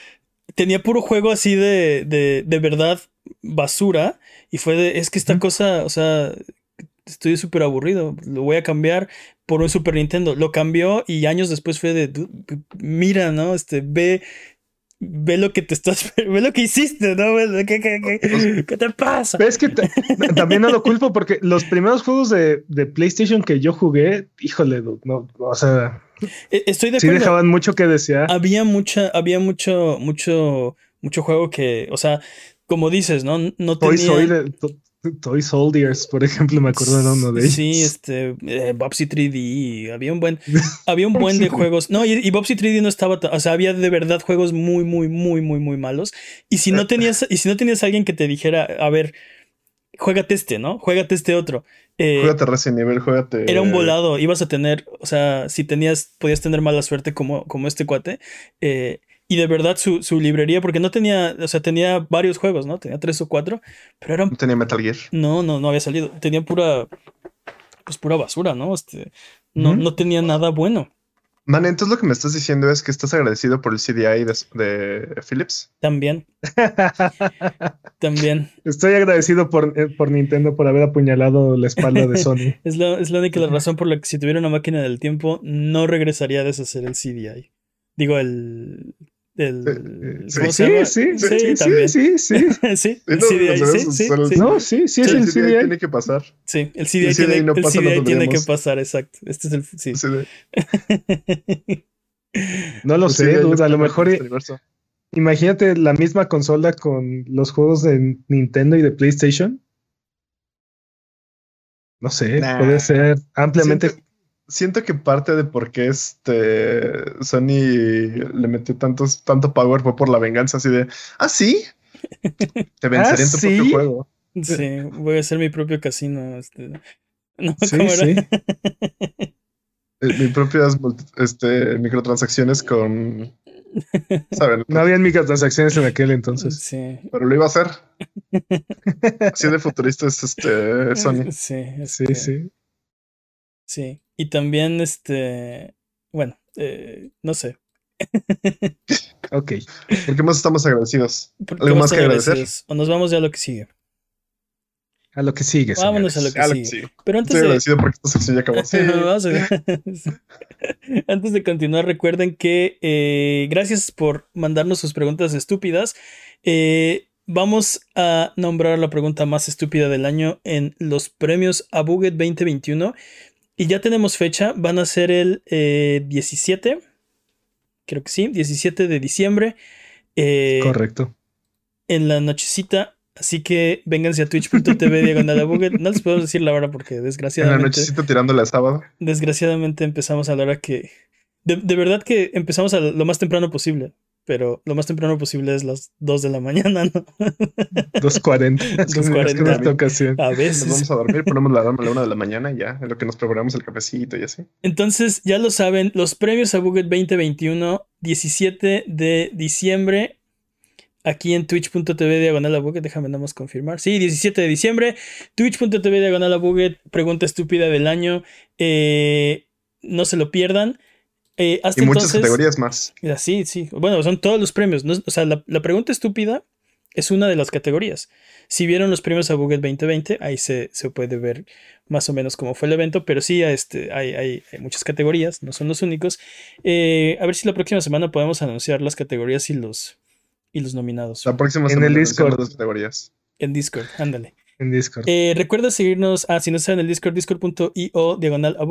tenía puro juego así de, de, de verdad basura. Y fue de, es que esta cosa, o sea, estoy súper aburrido. Lo voy a cambiar por un Super Nintendo. Lo cambió y años después fue de, "Dude, mira, ¿no? Este, ve, ve lo que te estás, ve lo que hiciste, ¿no? ¿Qué, qué, qué- qué te pasa? Pero es que ta- también no lo culpo porque los primeros juegos de, de PlayStation que yo jugué, híjole, dude, no, o sea, Eh, Estoy de sí acuerdo. dejaban mucho que desear. había mucha, había mucho, mucho, mucho juego que, o sea, como dices, ¿no? No tenía. Soldier- To- Toy Soldiers, por ejemplo, me acuerdo de uno de ellos. Sí, este, eh, Bobsy 3D, había un buen, había un buen de juegos. No, y, y Bobsy 3D no estaba, ta- o sea, había de verdad juegos muy, muy, muy, muy, muy malos. Y si no tenías, y si no tenías alguien que te dijera, a ver, juégate este, ¿no? Juégate este otro. Eh, Juégate Resident Evil, juégate. era un volado, ibas a tener, o sea, si tenías, podías tener mala suerte como, como este cuate. eh, y de verdad su, su librería, porque no tenía, o sea, tenía varios juegos, ¿no? Tenía tres o cuatro, pero eran, No tenía Metal Gear. no, no, no había salido. Tenía pura, pues pura basura, ¿no? Este, no, no tenía nada bueno. Man, entonces lo que me estás diciendo es que estás agradecido por el CDI de, de Philips. También, también. Estoy agradecido por, eh, por Nintendo por haber apuñalado la espalda de Sony. Es la, es la única razón por la que si tuviera una máquina del tiempo, no regresaría a deshacer el CDI. Digo, el. El Sí, ¿Cómo sí, sí, sí, sí, también. sí, sí. sí, Sí, el CDI, sí. No, sí, sí es Sí, el CDI tiene que pasar. Sí, el CDI, El CDI tiene, no el pasa, CDI tiene que pasar, exacto. Este es el. Sí. CDI. No lo sé, dude, a lo mejor este imagínate la misma consola con los juegos de Nintendo y de PlayStation. No sé, Nah. puede ser ampliamente. Siento, siento que parte de por qué este Sony le metió tantos, tanto power fue por la venganza así de ah sí te venceré en tu ¿Ah, sí? propio juego. Sí, voy a hacer mi propio casino. Este. No, Sí, ¿cómo era? sí. Eh, Mis propias este, microtransacciones con saben No habían microtransacciones en aquel entonces. Sí. pero lo iba a hacer. Así de futurista es este Sony. Sí, Sí, este, sí. Sí. Y también, este. Bueno, eh, no sé. Ok. ¿Por qué más estamos agradecidos? ¿Por qué ¿Algo más que agradecer? O nos vamos ya a lo que sigue. A lo que sigue. Vámonos señores. a lo que Ah, lo que sigue. sí. Pero antes Estoy de, agradecido porque esta sección ya acabó. Sí. Vamos a- Antes de continuar, recuerden que eh, gracias por mandarnos sus preguntas estúpidas. Eh, vamos a nombrar la pregunta más estúpida del año en los premios Abuget 2021. Y ya tenemos fecha. Van a ser el eh, 17. Creo que sí, 17 de diciembre. eh, Correcto. en la nochecita. Así que vénganse a twitch.tv diagonal Abuget. No les puedo decir la hora porque En la desgraciadamente nochecita tirándole a sábado. desgraciadamente empezamos a la hora que. De, de verdad que empezamos a lo más temprano posible. Pero lo más temprano posible es las 2 de la mañana, ¿no? 2.40. 2:40. Es que en esta ocasión. A Nos veces. vamos a dormir, ponemos la alarma a la una de la mañana y ya, en lo que nos programamos el cafecito y así. Entonces, ya lo saben, los premios a Buget 2021, 17 de diciembre, aquí en twitch.tv diagonal a Buget, déjame nada más confirmar. Sí, 17 de diciembre, twitch.tv diagonal a Buget, pregunta estúpida del año. Eh, no se lo pierdan. Eh, hasta Y muchas entonces- categorías más. Ya, Sí, sí. Bueno, son todos los premios. ¿no? O sea, la, la pregunta estúpida es una de las categorías. Si vieron los premios a Buget 2020, ahí se, se puede ver más o menos cómo fue el evento, pero sí este, hay, hay- hay muchas categorías, no son los únicos. Eh, a ver si la próxima semana podemos anunciar las categorías y los, y los nominados. La próxima En semana el anunciamos Discord. las categorías. En Discord, ándale. En Discord. Eh, recuerda seguirnos, ah, si no estás en el Discord, discord.io diagonal a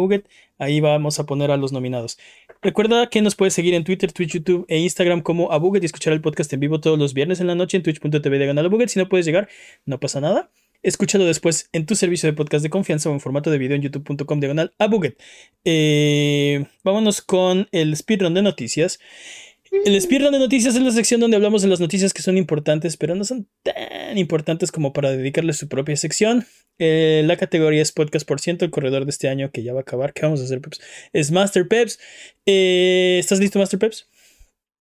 ahí vamos a poner a los nominados. Recuerda que nos puedes seguir en Twitter, Twitch, YouTube e Instagram como a Buget y escuchar el podcast en vivo todos los viernes en la noche en twitch.tv diagonal a. Si no puedes llegar, no pasa nada. Escúchalo después en tu servicio de podcast de confianza o en formato de video en youtube.com diagonal a Buget. Eh, vámonos con el speedrun de noticias. El speedrun de noticias es la sección donde hablamos de las noticias que son importantes, pero no son tan importantes como para dedicarle su propia sección. Eh, la categoría es podcast por ciento, el corredor de este año que ya va a acabar. ¿Qué vamos a hacer, Peps? Es Master Peps. Eh, ¿Estás listo, Master Peps?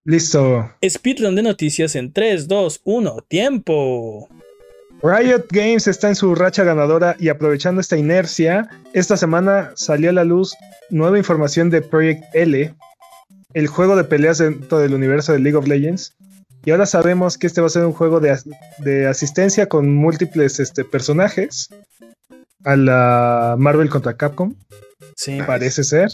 Listo. Speedrun de noticias en 3, 2, 1, tiempo. Riot Games está en su racha ganadora y aprovechando esta inercia, esta semana salió a la luz nueva información de Project L, el juego de peleas dentro del universo de League of Legends. Y ahora sabemos que este va a ser un juego de, as- de asistencia con múltiples este, personajes a la Marvel contra Capcom, Sí. parece ser.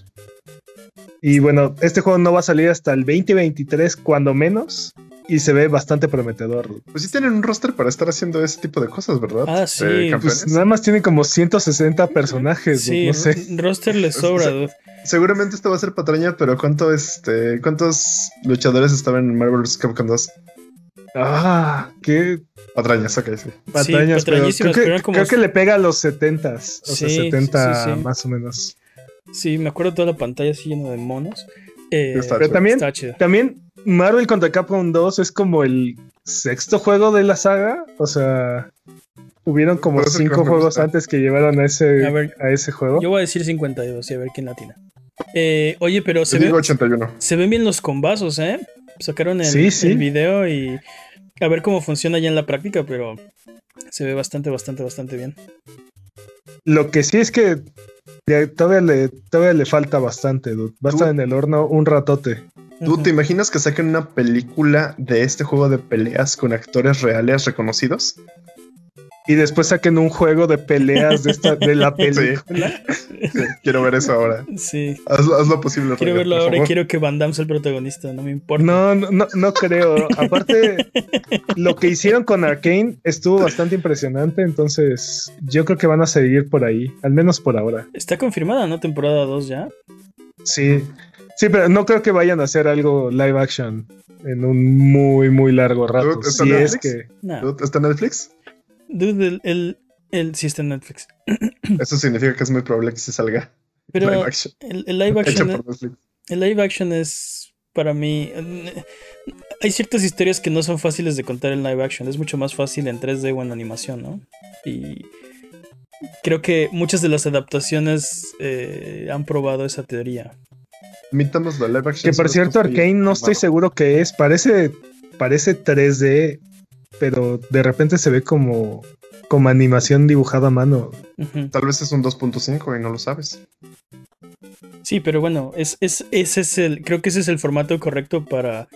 Y bueno, este juego no va a salir hasta el 2023, cuando menos, y se ve bastante prometedor. Pues sí tienen un roster para estar haciendo ese tipo de cosas, ¿verdad? Ah, sí, De pues. Pues nada más tiene como 160 personajes, Sí, no sé. r- roster le sobra, dude. Seguramente esto va a ser patraña, pero ¿cuánto este, ¿cuántos luchadores estaban en Marvel vs. Capcom 2? Ah, qué Patrañas, ok, sí. patrañas, pero creo pero que, como- creo que le pega a los 70 o sea, Sí, 70 sí, sí. más o menos. Sí, me acuerdo toda la pantalla así llena de monos. Eh, Está Pero chido. también, está chido. también Marvel contra Capcom 2 es como el sexto juego de la saga, o sea, hubieron como cinco juegos gusta. antes que llevaron a ese, A ver, a ese juego. Yo voy a decir 52 y a ver quién latina. Eh, oye, pero se, ve- digo 81. se ven bien los combazos, ¿eh? Sacaron el, Sí, sí. el video y a ver cómo funciona ya en la práctica, pero se ve bastante, bastante, bastante bien. Lo que sí es que ya todavía le, todavía le falta bastante, dude. Va a estar en el horno un ratote. ¿Tú te imaginas que saquen una película de este juego de peleas con actores reales reconocidos? Y después saquen un juego de peleas de, esta, de la película. Sí, quiero ver eso ahora. Sí. Haz, haz lo posible. Quiero Roger, verlo ahora y quiero que Van Damme sea el protagonista, no me importa. No, no, no, no creo. Aparte, lo que hicieron con Arkane estuvo bastante impresionante, entonces yo creo que van a seguir por ahí, al menos por ahora. Está confirmada, ¿no? Temporada 2 ya. Sí, sí, pero no creo que vayan a hacer algo live action en un muy, muy largo rato. ¿está Si es que No. ¿Está en Netflix? Dude, el, el, el- sí está en Netflix. Eso significa que es muy probable que se salga Pero live action. el, el live action, el live action es para mí. Hay ciertas historias que no son fáciles de contar en live action. Es mucho más fácil en 3D o en animación, ¿no? Y creo que muchas de las adaptaciones eh, han probado esa teoría. Admitamos la live action. Que por cierto, Arkane no estoy seguro que es. Parece, parece 3D, pero de repente se ve como, como animación dibujada a mano. Tal vez es un 2.5 y no lo sabes. Sí, pero bueno, es, es, ese es el, creo que ese es el formato correcto para,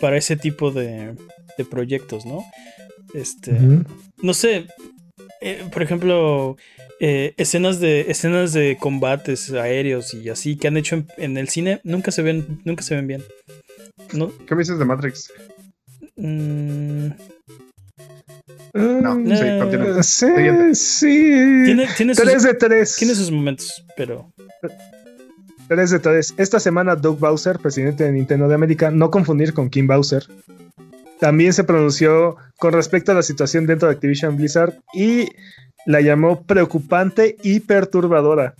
para ese tipo de, de proyectos, ¿no? Este, no sé, eh, por ejemplo, eh, escenas de escenas de combates aéreos y así que han hecho en, en el cine nunca se ven, nunca se ven bien. No, ¿Qué me dices de Matrix? Mm, No, Mm, sí, Eh, continúa. Sí, sí. tiene, tiene, sus, 3 de 3. tiene sus momentos, pero 3 de 3. Esta semana Doug Bowser, presidente de Nintendo de América, no confundir con Kim Bowser, también se pronunció con respecto a la situación dentro de Activision Blizzard y la llamó preocupante y perturbadora.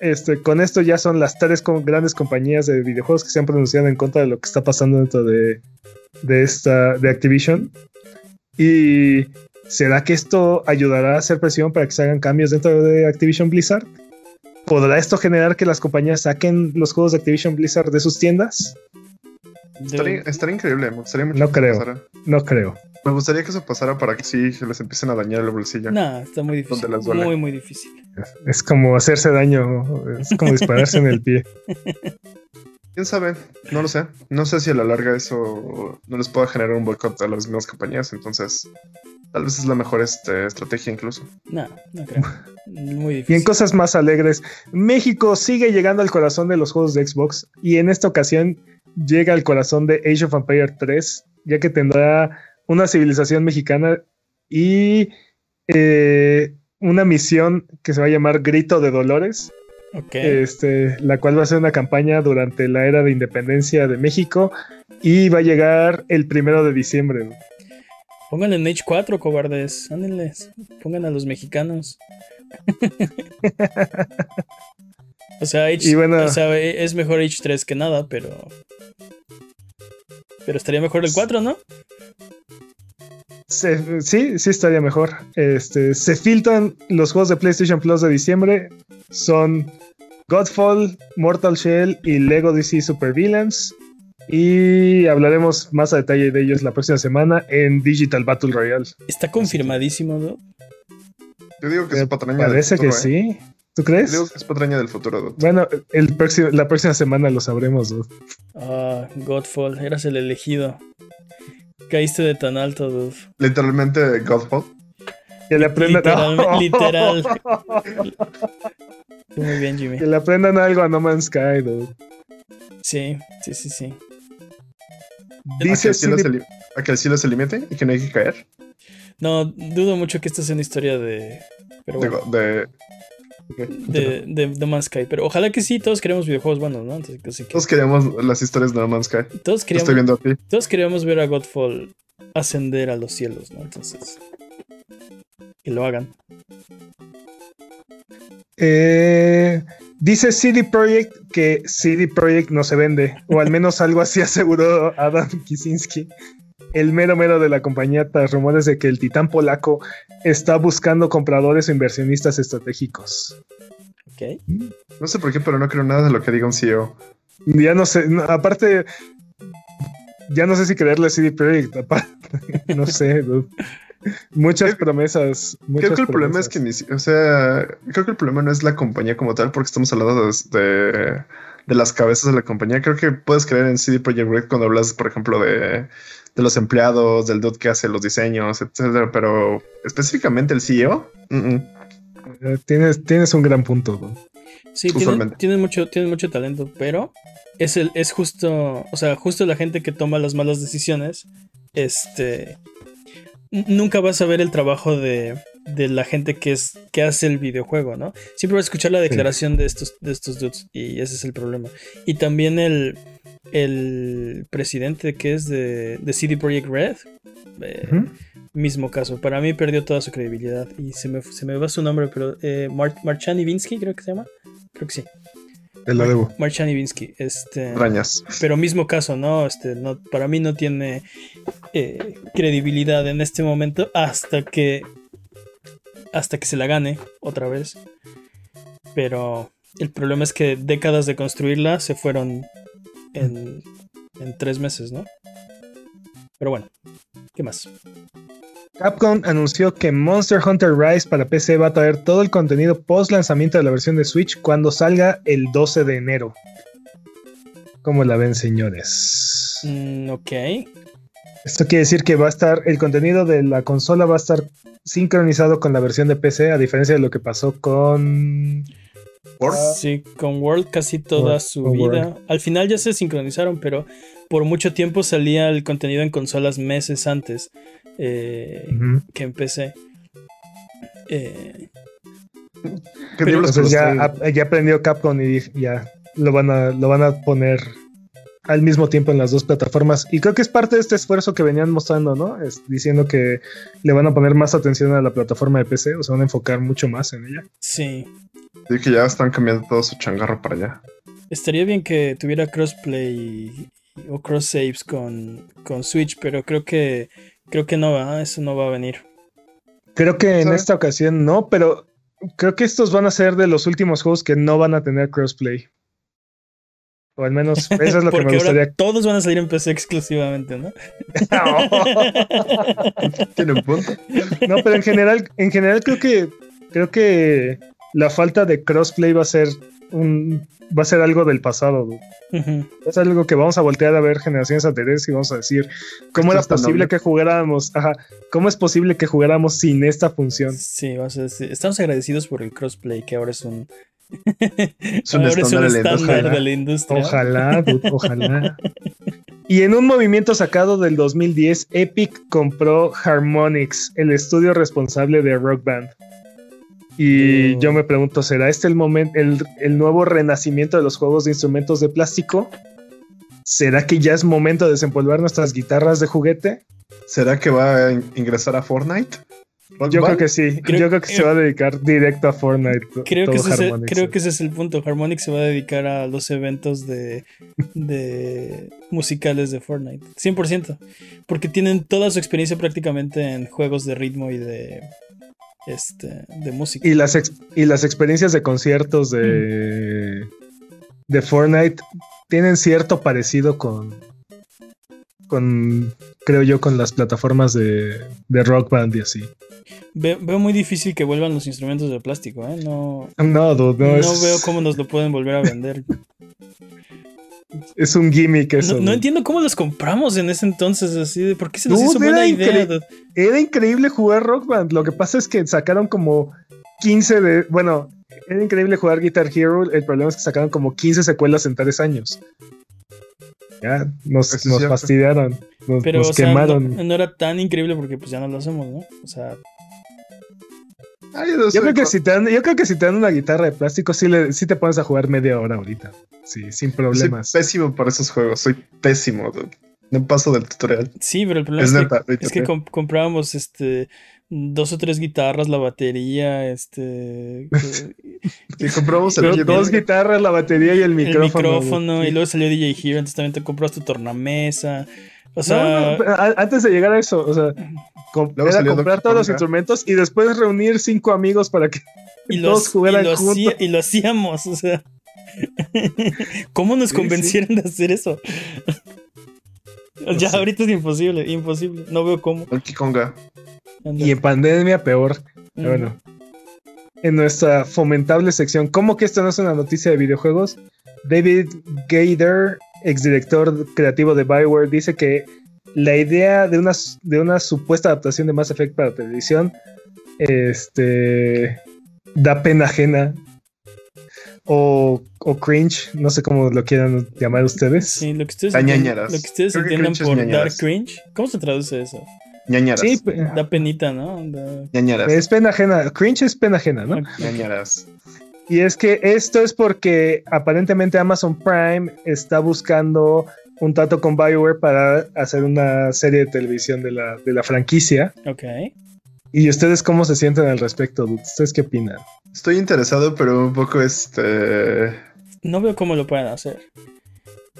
Este, con esto ya son las tres grandes compañías de videojuegos que se han pronunciado en contra de lo que está pasando dentro de, de esta de Activision. Y ¿será que esto ayudará a hacer presión para que se hagan cambios dentro de Activision Blizzard? ¿Podrá esto generar que las compañías saquen los juegos de Activision Blizzard de sus tiendas? Estaría, estaría increíble. Me gustaría mucho No que creo. pasara. No creo. Me gustaría que eso pasara para que sí se les empiecen a dañar el bolsillo. nada, está muy difícil, Donde las duele. muy muy difícil. Es como hacerse daño, es como dispararse en el pie. ¿Quién sabe? No lo sé. No sé si a la larga eso no les pueda generar un boicot a las mismas compañías. Entonces, tal vez es la mejor este, estrategia incluso. No, no creo. Muy Y en difícil. cosas más alegres, México sigue llegando al corazón de los juegos de Xbox y en esta ocasión llega al corazón de Age of Empires 3, ya que tendrá una civilización mexicana y eh, una misión que se va a llamar Grito de Dolores, este, la cual va a ser una campaña durante la era de independencia de México y va a llegar el primero de diciembre. Pónganle en Age 4, cobardes. Ándenles. Pongan a los mexicanos. o sea, Age, Y bueno- o sea, e- es mejor Age 3 que nada, pero. Pero estaría mejor el 4, ¿no? Se- sí, sí estaría mejor. Este, se filtran los juegos de PlayStation Plus de diciembre. Son Godfall, Mortal Shell y Lego DC Super Villains. Y hablaremos más a detalle de ellos la próxima semana en Digital Battle Royale. Está confirmadísimo, ¿no? Yo digo que es patraña Parece que ¿eh? sí. ¿Tú crees? Que es patraña del futuro. dude. Bueno, el próximo, la próxima semana lo sabremos. dude. Ah, Godfall, eras el elegido. Caíste de tan alto, dude. Literalmente Godfall. Que le aprendan, Literal- literal. Muy bien, Jimmy. que le aprendan algo a No Man's Sky. dude. Sí, sí, sí, sí. a, que Dice a que el cielo se limite y que no hay que caer. No, dudo mucho que esta sea una historia de. Pero bueno, Digo, de. De, de, de Man's Sky. Pero ojalá que sí, todos queremos videojuegos buenos, ¿no? Entonces, así que Todos queríamos las historias de No Man's Sky. todos estoy queríamos, viendo a ti. todos queríamos ver a Godfall ascender a los cielos, ¿no? Entonces. Que lo hagan. Eh, dice CD Projekt que CD Projekt no se vende, o al menos algo así aseguró Adam Kicinski, el mero mero de la compañía, tras rumores de que el titán polaco está buscando compradores o inversionistas estratégicos. Ok. No sé por qué, pero no creo nada de lo que diga un CEO. Ya no sé, no, aparte, ya no sé si creerle a CD Projekt, aparte, no sé, dude. Muchas promesas. Creo muchas que el problema es que ni o sea, creo que el problema no es la compañía como tal, porque estamos hablando de, de, de las cabezas de la compañía. Creo que puedes creer en CD Projekt Red cuando hablas, por ejemplo, de, de los empleados, del dude que hace los diseños, etcétera, pero específicamente el CEO, mm, mm. Eh, Tienes, tienes un gran punto. dude. Sí, tienen, mucho, tienen mucho talento, pero es el, es justo, o sea, justo la gente que toma las malas decisiones, este, nunca vas a ver el trabajo de, de la gente que es, que hace el videojuego, ¿no? Siempre vas a escuchar la declaración de estos, de estos dudes, y ese es el problema. Y también el, el presidente que es de, de CD Projekt Red, eh, mismo caso. Para mí perdió toda su credibilidad y se me, se me va su nombre, pero eh, Mar Marchani Vinsky creo que se llama. Creo que sí. Te lo debo. Marchani Vinsky. Este, Rañas. pero mismo caso, ¿no? Este, no, para mí no tiene eh, credibilidad en este momento hasta que hasta que se la gane otra vez. Pero el problema es que décadas de construirla se fueron en, en tres meses, ¿no? Pero bueno, ¿qué más? Capcom anunció que Monster Hunter Rise para PC va a traer todo el contenido post lanzamiento de la versión de Switch cuando salga el 12 de enero. ¿Cómo la ven, señores? Mm, ok. Esto quiere decir que va a estar, el contenido de la consola va a estar sincronizado con la versión de PC, a diferencia de lo que pasó con... Sí, con World casi toda World, su con vida. World. Al final ya se sincronizaron, pero por mucho tiempo salía el contenido en consolas meses antes eh, que en PC. Eh, ¿Qué Pero- diablos Entonces con ya, ya aprendió Capcom y ya lo van, a, lo van a poner al mismo tiempo en las dos plataformas. Y creo que es parte de este esfuerzo que venían mostrando, ¿no? Es diciendo que le van a poner más atención a la plataforma de PC, o se van a enfocar mucho más en ella. sí, Sí, que ya están cambiando todo su changarro para allá. estaría bien que tuviera crossplay o cross saves con, con Switch, pero creo que creo que no va, eso no va a venir. Creo que en esta ocasión no, pero creo que estos van a ser de los últimos juegos que no van a tener crossplay. O al menos eso es lo que me ahora gustaría. todos van a salir en PC exclusivamente, ¿no? Tiene un punto. No, pero en general, en general creo que creo que la falta de crossplay va a ser un va a ser algo del pasado. dude. Ujú. Es algo que vamos a voltear a ver generaciones anteriores y vamos a decir cómo era posible noble. que jugáramos, ajá, cómo es posible que jugáramos sin esta función. Sí, vamos a decir, estamos agradecidos por el crossplay, que ahora es un, Es un estándar de la estándar industria. de la industria. Ojalá, dude, ojalá. Y en un movimiento sacado del 2010, Epic compró Harmonix, el estudio responsable de Rock Band. Y Oh. yo me pregunto, ¿será este el momento, el, el nuevo renacimiento de los juegos de instrumentos de plástico? ¿Será que ya es momento de desempolvar nuestras guitarras de juguete? ¿Será que va a in- ingresar a Fortnite? Yo creo que sí. Creo- yo creo que se va a dedicar directo a Fortnite. Creo que, ese es el, Harmonix. creo que ese es el punto. Harmonix se va a dedicar a los eventos de, de musicales de Fortnite. 100%. Porque tienen toda su experiencia prácticamente en juegos de ritmo y de, este, de música. Y las, ex- y las experiencias de conciertos de, de Fortnite tienen cierto parecido con, con, creo yo, con las plataformas de, de Rock Band y así. Ve- veo muy difícil que vuelvan los instrumentos de plástico, ¿eh? No, No, dude, no, no, es, veo cómo nos lo pueden volver a vender. es un gimmick eso. No, entiendo cómo los compramos en ese entonces, así de por qué se nos Dude, hizo buena era idea. dude? Era increíble jugar Rock Band. Lo que pasa es que sacaron como 15 de. Bueno, era increíble jugar Guitar Hero. El problema es que sacaron como 15 secuelas en tres años. Ya, nos, nos fastidiaron. Nos, Pero, nos o sea, no, quemaron. no era tan increíble porque pues ya no lo hacemos, ¿no? O sea, Ay, no Yo creo, que si te dan, yo creo que si te dan una guitarra de plástico, sí, le, sí te pones a jugar media hora ahorita. Sí, sin soy problemas. pésimo para esos juegos. Soy pésimo. dude. No paso del tutorial. sí, pero el problema Es es, que, es que comprábamos este dos o tres guitarras, la batería, este que- Y compramos el Dos, guitarras, la batería y el el micrófono. micrófono, güey. y luego salió DJ Hero, entonces también te compras tu tornamesa. O sea, no, antes de llegar a eso, o sea, era comprar todos los instrumentos y después reunir cinco amigos para que y, todos los, y, jugaran lo juntos. hacía- y lo hacíamos, o sea. ¿Cómo nos Sí, convencieron de hacer eso? ya sé. ahorita es imposible, imposible. No veo cómo. Donkey Konga. Y en pandemia peor. Mm. Bueno, en nuestra fomentable sección, ¿cómo que esto no es una noticia de videojuegos? David Gader, exdirector creativo de Bioware, dice que la idea de una, de una supuesta adaptación de Mass Effect para televisión este, da pena ajena. O, o cringe, no sé cómo lo quieran llamar ustedes. Sí, lo que ustedes, entienden- lo que entiendan por dar cringe. ¿Cómo se traduce eso? Ñañaras. Sí, Da penita, ¿no? Da- ñañaras. es pena ajena. Cringe es pena ajena, ¿no? ñañaras. Y es que esto es porque aparentemente Amazon Prime está buscando un trato con BioWare para hacer una serie de televisión de la, de la franquicia. Ok. ¿Y ustedes cómo se sienten al respecto? dude? ¿Ustedes qué opinan? Estoy interesado, pero un poco este. No veo cómo lo puedan hacer.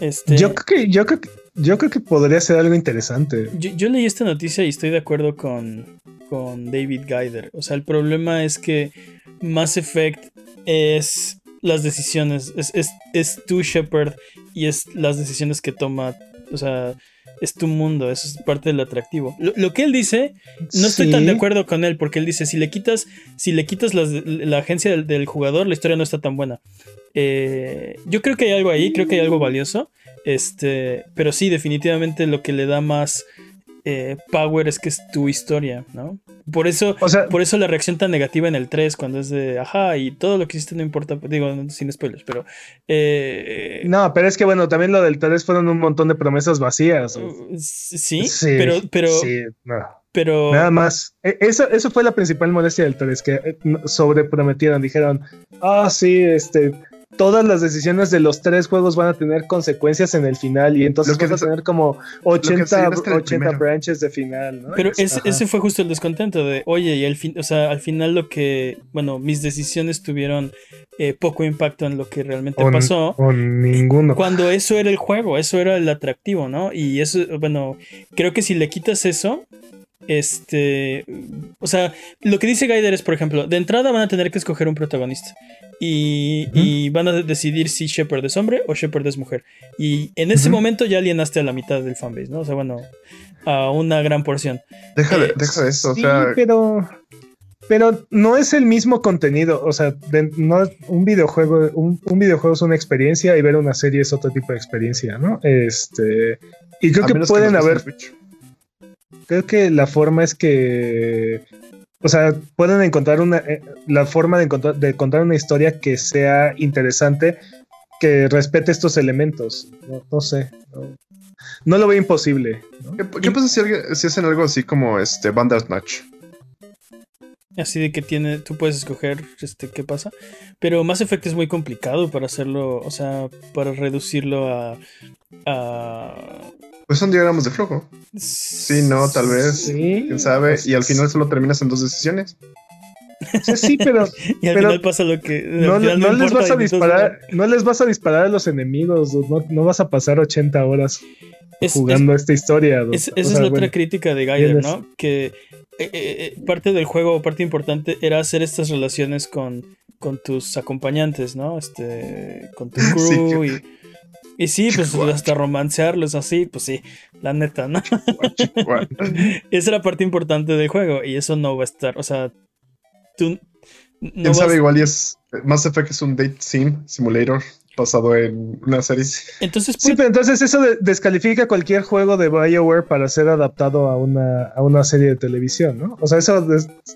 Este, Yo, creo que, yo, creo que, yo creo que podría ser algo interesante. yo, yo leí esta noticia y estoy de acuerdo con, con David Gaider. O sea, el problema es que Mass Effect es las decisiones, es, es, es tu Shepard y es las decisiones que toma. O sea, es tu mundo, eso es parte del atractivo. Lo, lo que él dice, no estoy Sí. tan de acuerdo con él, porque él dice, si le quitas, si le quitas la agencia del, del jugador, la historia no está tan buena. Eh, yo creo que hay algo ahí, creo que hay algo valioso. Este, pero sí, definitivamente lo que le da más eh, power es que es tu historia, ¿no? Por eso, O sea, por eso la reacción tan negativa en el 3, cuando es de, ajá, y todo lo que hiciste no importa, digo, sin spoilers, pero... eh, no, pero es que bueno, también lo del 3 fueron un montón de promesas vacías. uh, sí, pero, pero, sí, no. pero... Nada más. E- Eso, eso fue la principal molestia del 3, que eh, sobreprometieron. Dijeron, ah, sí, este, todas las decisiones de los tres juegos van a tener consecuencias en el final y entonces que vas a tener como que 80, decían hasta el 80 primero. branches de final, ¿no? Pero ese, fue justo el descontento de, oye, y al fin, o sea, al final lo que, bueno, mis decisiones tuvieron eh, poco impacto en lo que realmente O pasó. O ninguno. Cuando eso era el juego, eso era el atractivo, ¿no? Y eso, bueno, creo que si le quitas eso, este, o sea, lo que dice Gaider es, por ejemplo, de entrada van a tener que escoger un protagonista. Y, y van a decidir si Shepard es hombre o Shepard es mujer. Y en ese momento ya alienaste a la mitad del fanbase, ¿no? O sea, bueno, a una gran porción. Deja de, Eh, deja de eso. Sí, o sea, pero, pero no es el mismo contenido. O sea, de- no es- un videojuego, un, un videojuego es una experiencia y ver una serie es otro tipo de experiencia, ¿no? Este, y creo a que pueden haber Switch. Creo que la forma es que o sea pueden encontrar una eh, la forma de encontrar de contar una historia que sea interesante que respete estos elementos no, no sé no, no lo veo imposible ¿no? ¿Qué, qué pasa si, alguien- si hacen algo así como este Bandersnatch? Así de que tiene, tú puedes escoger este, qué pasa. Pero Mass Effect es muy complicado para hacerlo, o sea, para reducirlo a. a Pues son diagramas de flujo. Sí, no, tal vez. sí ¿Quién sabe? Y al final solo terminas en dos decisiones. sí, sí, pero Y al Pero final pasa lo que. no, les vas a disparar no les vas a disparar a los enemigos no, no vas a pasar 80 horas es- es- jugando esta historia Es- O esa es la otra crítica de Gaider, ¿no? Que eh, eh, eh, parte del juego, parte importante, era hacer estas relaciones con, con tus acompañantes, ¿no? Este, con tu Sí, crew y, Y sí, pues hasta romancearlos así, pues sí, la neta, ¿no? Esa es la parte importante del juego y eso no va a estar, o sea, tú... No ¿Quién sabe? Igual y es... Mass Effect es un date sim simulator pasado en una serie. Entonces, Sí, pero entonces eso descalifica cualquier juego de BioWare para ser adaptado a una, a una serie de televisión, ¿no? O sea, eso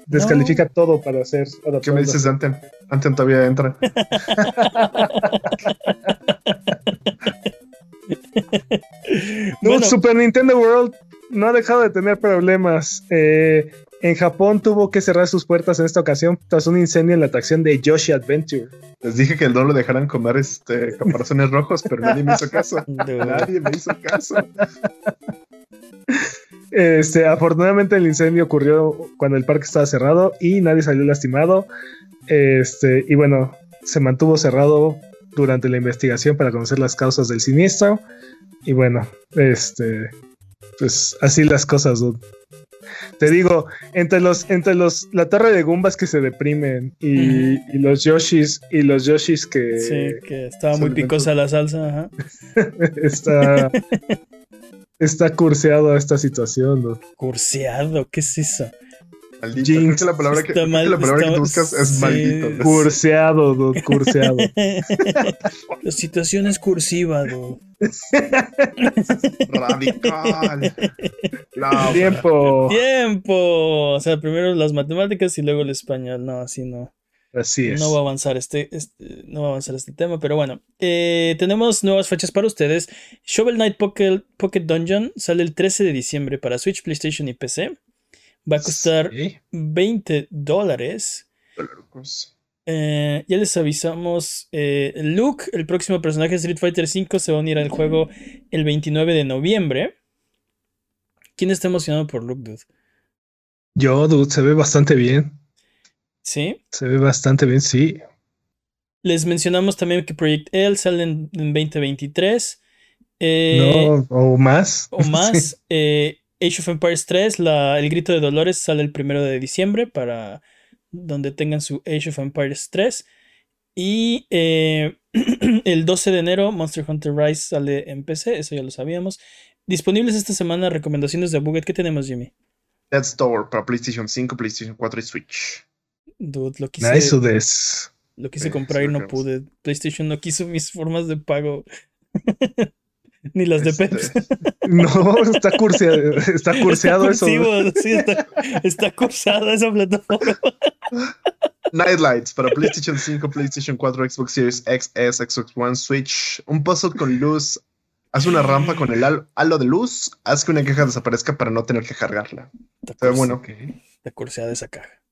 descalifica todo para ser adaptado. ¿Qué me dices, Anten? Anten todavía entra. no, Super Nintendo World no ha dejado de tener problemas. Eh, en Japón tuvo que cerrar sus puertas en esta ocasión tras un incendio en la atracción de Yoshi Adventure. Les dije que no lo dejaran comer este caparazones rojos, pero nadie me hizo caso. Nadie me hizo caso. Este, afortunadamente el incendio ocurrió cuando el parque estaba cerrado y nadie salió lastimado. Este, y bueno, se mantuvo cerrado durante la investigación para conocer las causas del siniestro. Y bueno, este, pues así las cosas, te digo, entre los, entre los, la torre de Gumbas que se deprimen y, los Yoshis, y los Yoshis que. Sí, que estaba muy picosa la salsa, ajá. está. está curseado esta situación, ¿no? Curseado, ¿qué es eso? Maldito. la palabra que, la palabra que tú buscas es maldito. Curseado, dude, curseado. la situación es cursiva, dude. Radical. Tiempo. Tiempo. O sea, primero las matemáticas y luego el español. No, así no. Así es. No va a avanzar este, este no va a avanzar este tema, pero bueno. Eh, tenemos nuevas fechas para ustedes. Shovel Knight Pocket, Pocket Dungeon sale el 13 de diciembre para Switch, PlayStation y PC. Va a costar 20 dólares. Eh, ya les avisamos. Eh, Luke, el próximo personaje de Street Fighter V, se va a unir al juego el 29 de noviembre. ¿Quién está emocionado por Luke, dude? Yo, dude, se ve bastante bien. ¿Sí? Se ve bastante bien, sí. Les mencionamos también que Project L sale en, 2023. Eh, no, o más. O más. Age of Empires 3, el grito de Dolores sale el primero de diciembre para donde tengan su Age of Empires 3. Y eh, el 12 de enero Monster Hunter Rise sale en PC, eso ya lo sabíamos. Disponibles esta semana recomendaciones de Buget. ¿Qué tenemos, Jimmy? Dead Store para PlayStation 5, PlayStation 4 y Switch. Dude, lo quise, lo quise comprar y no pude. PlayStation no quiso mis formas de pago. Ni las de este, Pepsi. No, está curseado, está curseado eso. Sí, está, está cursada esa plataforma. Nightlights para PlayStation 5, PlayStation 4, Xbox Series XS, Xbox One, Switch. Un puzzle con luz. Haz una rampa con el halo de luz. Haz que una caja desaparezca para no tener que cargarla. Está bueno. Okay. Está curseada esa caja.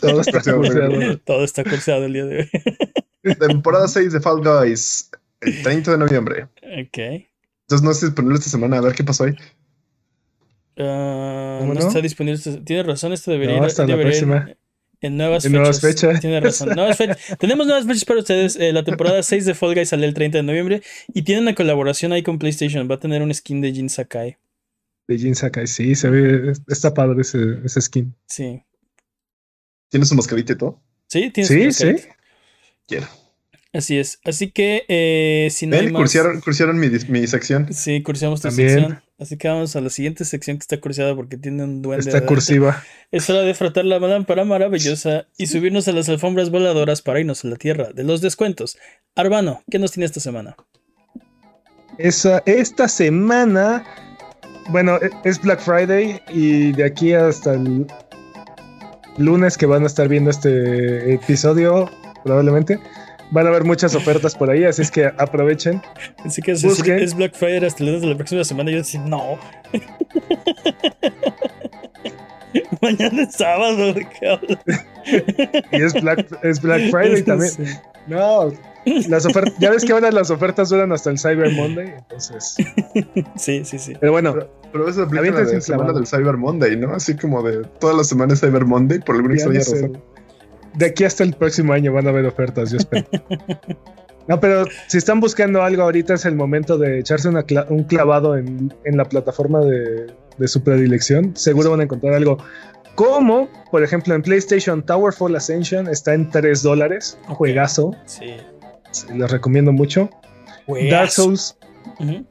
Todo está curseado. Todo está curseado el día de hoy. Temporada 6 de Fall Guys. El 30 de noviembre. Ok. Entonces no está disponible esta semana. A ver qué pasó ahí. Ah, no, está disponible. Tienes razón, esto debería no, hasta la próxima. En nuevas en fechas. Nuevas fechas. Tiene razón. Nuevas fechas. Tenemos nuevas fechas para ustedes. Eh, la temporada 6 de Fall Guys sale el 30 de noviembre. Y tiene una colaboración ahí con PlayStation. Va a tener un skin de Jin Sakai. De Jin Sakai, sí. Se ve. Está padre ese, ese skin. Sí. ¿Tiene su mascarita y todo? Sí, tiene sí, Sí, Quiero. Así es. Así que eh, si no hay más... cursaron, mi, mi, sección. Sí, cursiamos tu sección. Así que vamos a la siguiente sección que está cursiada porque tiene un duende. Está cursiva. Es hora de frotar la lámpara maravillosa y subirnos a las alfombras voladoras para irnos a la tierra de los descuentos. Arbano, ¿qué nos tiene esta semana? Esa, esta semana, bueno, e, es Black Friday y de aquí hasta el lunes que van a estar viendo este episodio, probablemente Van a haber muchas ofertas por ahí, así es que aprovechen. Así que es Black Friday hasta el lunes de la próxima semana. Y yo decía, no. Mañana es sábado, ¿de qué hablas? y es Black, es Black Friday también. No, las ofertas, ya ves que ahora las ofertas duran hasta el Cyber Monday, entonces. Sí, sí, sí. Pero bueno. Pero, eso aplica la de semana del Cyber Monday, ¿no? Así como de todas las semanas Cyber Monday, por alguna extraña razón de aquí hasta el próximo año van a haber ofertas, yo espero. No, pero si están buscando algo ahorita es el momento de echarse un clavado en, la plataforma de, su predilección. Seguro van a encontrar algo. Como, por ejemplo, en PlayStation Towerfall Ascension está en 3 dólares. Juegazo. Sí. los recomiendo mucho. Juegazo. Dark Souls,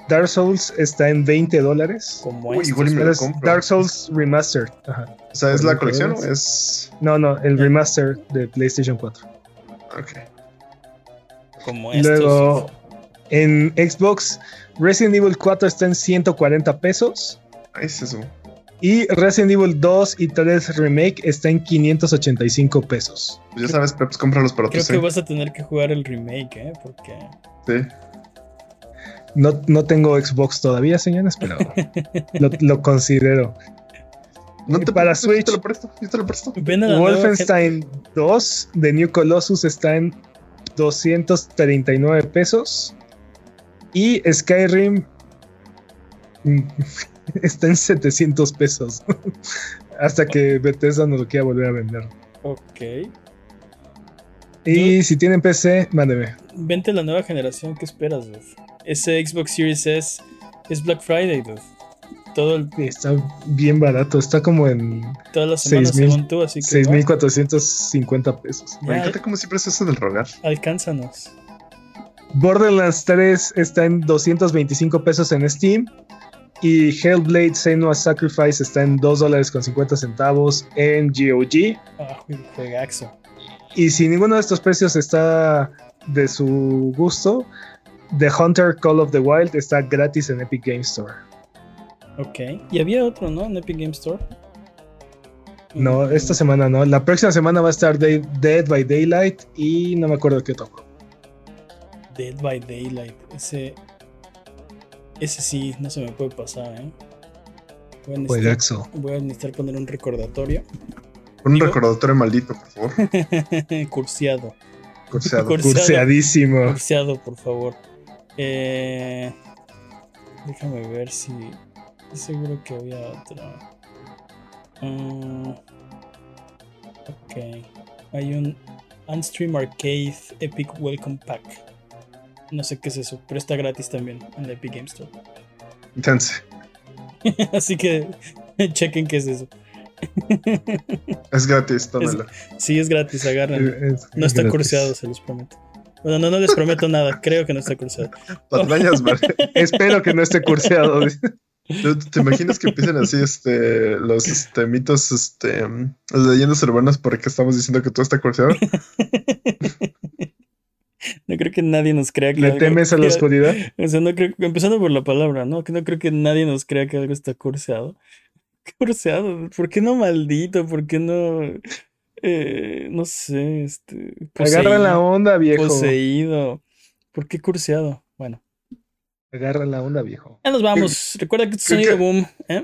Dark Souls está en 20 dólares. Como Uy, estos. igual y me Pero lo es compro. Dark Souls Remastered. Ajá. O sea, ¿es la ¿Por colección o dólares? es...? No, no, el remaster de PlayStation 4. Ok. Como estos. Luego, en Xbox, Resident Evil 4 está en 140 pesos. Ahí es eso. Y Resident Evil 2 y 3 Remake está en 585 pesos. Pues ya sabes, Peps, cómpralos para tu Creo que vas a tener que jugar el remake, ¿eh? Porque. Sí. No, no tengo Xbox todavía, señores, pero lo, lo considero. No te Para preocupes, Yo Switch. te lo presto. Yo te lo presto. Ven a la nueva gen- Wolfenstein 2 de New Colossus está en 239 pesos. Y Skyrim mm, está en 700 pesos. Hasta que Bethesda nos lo quiera volver a vender. Ok. Y si tienen PC, mándeme. Vente la nueva generación, ¿qué esperas? Ese Xbox Series S es Black Friday, dude. Todo el- Está bien barato, está como en toda la semana 6,000 según tú, así que 6.450 pesos. Ya, Me encanta cómo siempre es eso del rogar. alcánzanos. Borderlands 3 está en 225 pesos en Steam. Y Hellblade Senua's Sacrifice está en 2 dólares con 50 centavos en GOG. Ah, juegaxo. Y si ninguno de estos precios está de su gusto, The Hunter Call of the Wild está gratis en Epic Game Store. Ok. Y había otro, ¿no? En Epic Game Store. No, Mm, esta semana no. La próxima semana va a estar Day- Dead by Daylight y no me acuerdo qué otro. Dead by Daylight. Ese. Ese sí, no se me puede pasar, ¿eh? Voy a necesitar, Juegaxo. voy a necesitar poner un recordatorio. Un Digo- recordatorio maldito, por favor. Curseado. Curseado. Cur- Curseadísimo. Curseado, por favor. Eh, déjame ver si. Seguro que había otro. Mm, ok. Hay un Unstream Arcade Epic Welcome Pack. No sé qué es eso, pero está gratis también en la Epic Game Store. Intense. Así que chequen qué es eso. Es gratis, tómalo. Sí, es gratis, agarren. Es- No es está gratis. curseado, se los prometo. Bueno, no, no les prometo nada. Creo que no está curseado. Patrañas. Espero que no esté curseado. ¿Tú- ¿Te imaginas que empiecen así este, los este, mitos, este, las leyendas urbanas porque estamos diciendo que todo está curseado? No creo que nadie nos crea que ¿Le algo- temes a la que- oscuridad? O sea, no creo, empezando por la palabra, ¿no? Que no creo que nadie nos crea que algo está curseado. Curseado, ¿por qué no maldito? ¿Por qué no? Eh, no sé, este. Agarra la onda, viejo. Poseído. ¿Por qué curseado? Bueno, Agarra la onda, viejo. ya nos vamos. Recuerda que esto es sonido que- boom, ¿eh?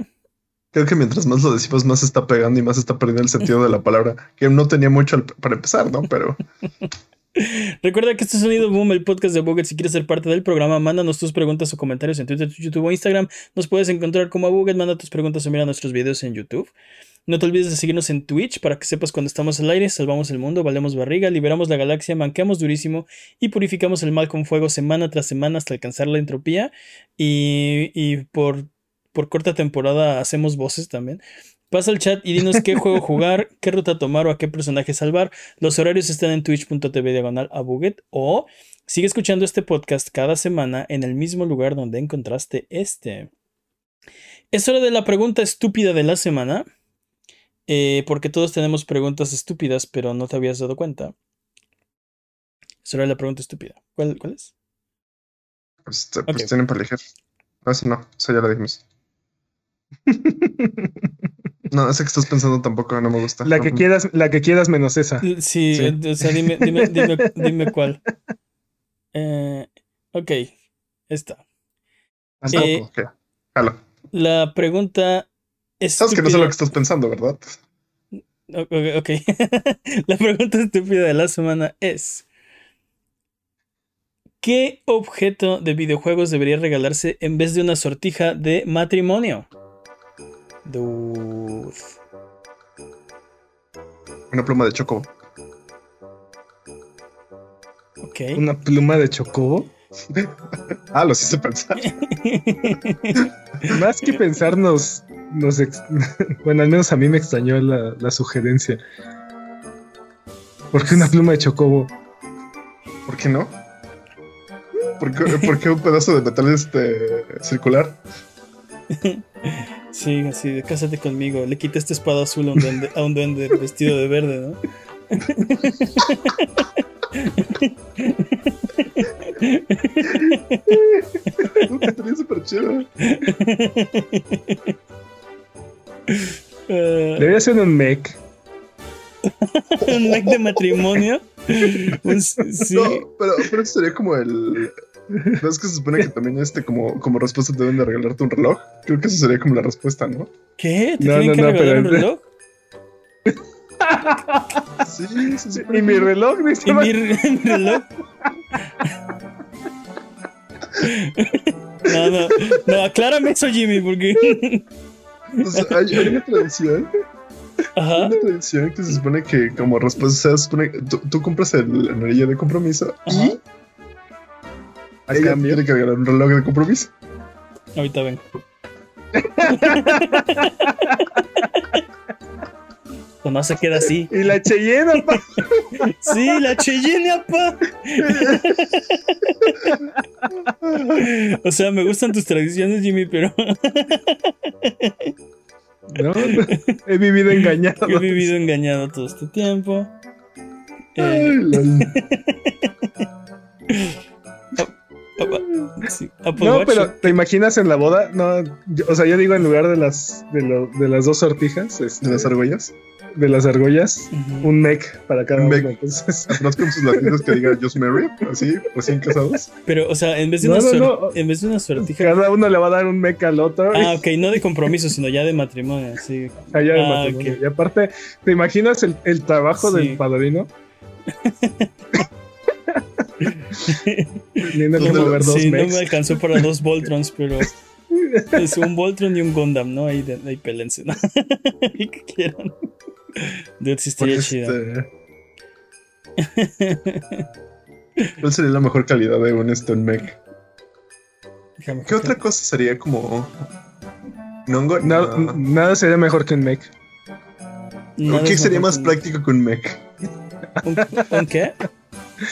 Creo que mientras más lo decimos, más se está pegando y más está perdiendo el sentido de la palabra, que no tenía mucho al- para empezar, ¿no? Pero Recuerda que este es Sonido Boom, el podcast de Buget. Si quieres ser parte del programa, mándanos tus preguntas o comentarios en Twitter, YouTube o Instagram. Nos puedes encontrar como a Buget. Manda tus preguntas o mira nuestros videos en YouTube. No te olvides de seguirnos en Twitch para que sepas cuando estamos al aire, salvamos el mundo, valemos barriga, liberamos la galaxia, manqueamos durísimo y purificamos el mal con fuego semana tras semana hasta alcanzar la entropía. Y, y por, por corta temporada hacemos voces también. Pasa al chat y dinos qué juego jugar, qué ruta tomar o a qué personaje salvar. Los horarios están en twitch.tv diagonal a Buget o sigue escuchando este podcast cada semana en el mismo lugar donde encontraste este. Es hora de la pregunta estúpida de la semana. Eh, porque todos tenemos preguntas estúpidas, pero no te habías dado cuenta. De la pregunta estúpida. ¿Cuál, cuál es? pues, te- pues tienen para elegir. No, eso no, eso ya lo dijimos. No, ese que estás pensando tampoco no me gusta. La que No, quieras, la que quieras menos esa. Sí, Sí. eh, o sea, dime, dime, dime, dime cuál. Eh, ok, esta. Eh, ok. Jalo. La pregunta es. Sabes que no sé lo que estás pensando, ¿verdad? Ok, ok. La pregunta estúpida de la semana es: ¿Qué objeto de videojuegos debería regalarse en vez de una sortija de matrimonio? Dude. Una pluma de choco. Ok. Una pluma de chocobo. Ah, lo hice pensar. Más que pensar, nos, nos ex- bueno, al menos a mí me extrañó la, la sugerencia. ¿Por qué una pluma de chocobo? ¿Por qué no? ¿Por qué, por qué un pedazo de metal este circular? Sí, así de cásate conmigo. Le quita esta espada azul a un duende, a un duende vestido de verde, ¿no? Estaría súper chido. Eh, Debería ser un mech. un mech de matrimonio. Un- sí. No, pero, pero eso sería como el. ¿No es que se supone que también este como, como respuesta te deben de regalarte un reloj? Creo que eso sería como la respuesta, ¿no? ¿Qué? ¿Te No, tienen no, que no, regalar un pero- reloj? Sí, se supone Y mi reloj, dice. ¿Y mi, mi reloj? No, no, no, aclárame eso, Jimmy, porque. o sea, hay, hay una tradición. Hay Ajá. una tradición que se supone que como respuesta se supone que tú, tú compras el anillo de compromiso Ajá. y A cambio. tiene que regalar un reloj de compromiso. Ahorita vengo. Pues no se queda así. Y la Cheyenne. Sí, la Cheyenne, apa. O sea, me gustan tus tradiciones, Jimmy, pero No, he vivido engañado. yo he vivido engañado todo este tiempo. Eh, sí, No, pero ¿te imaginas en la boda? No, yo- o sea, yo digo en lugar de las de, lo- de las dos sortijas, este, ¿De las argollas? De las argollas, un mech para cada Un uno. mech. Entonces, Atrás con sus latinos que diga Just Married, así, recién casados. Pero, o sea, en vez de No, una no, en vez de una suertija. cada uno le va a dar un mech al otro. Ah, ok, no de compromiso, sino ya de matrimonio, sí. allá de ah, matrimonio. Y aparte, ¿te imaginas el, el trabajo Sí. del padrino? Teniendo que ¿Dónde lo- mover dos Sí, no me alcanzó para dos Voltrons, pero es un Voltron y un Gundam, ¿no? Ahí, de, ahí pelense, ¿no? Que quieran. Dude, sí estaría Pues, chido. este, ¿Cuál sería la mejor calidad de un Stone Mech? Déjame ¿Qué otra cosa sería como. Nongo? Na- No. Nada sería mejor que un mech. Nada ¿Qué sería más práctico que un mech? ¿Un, un qué?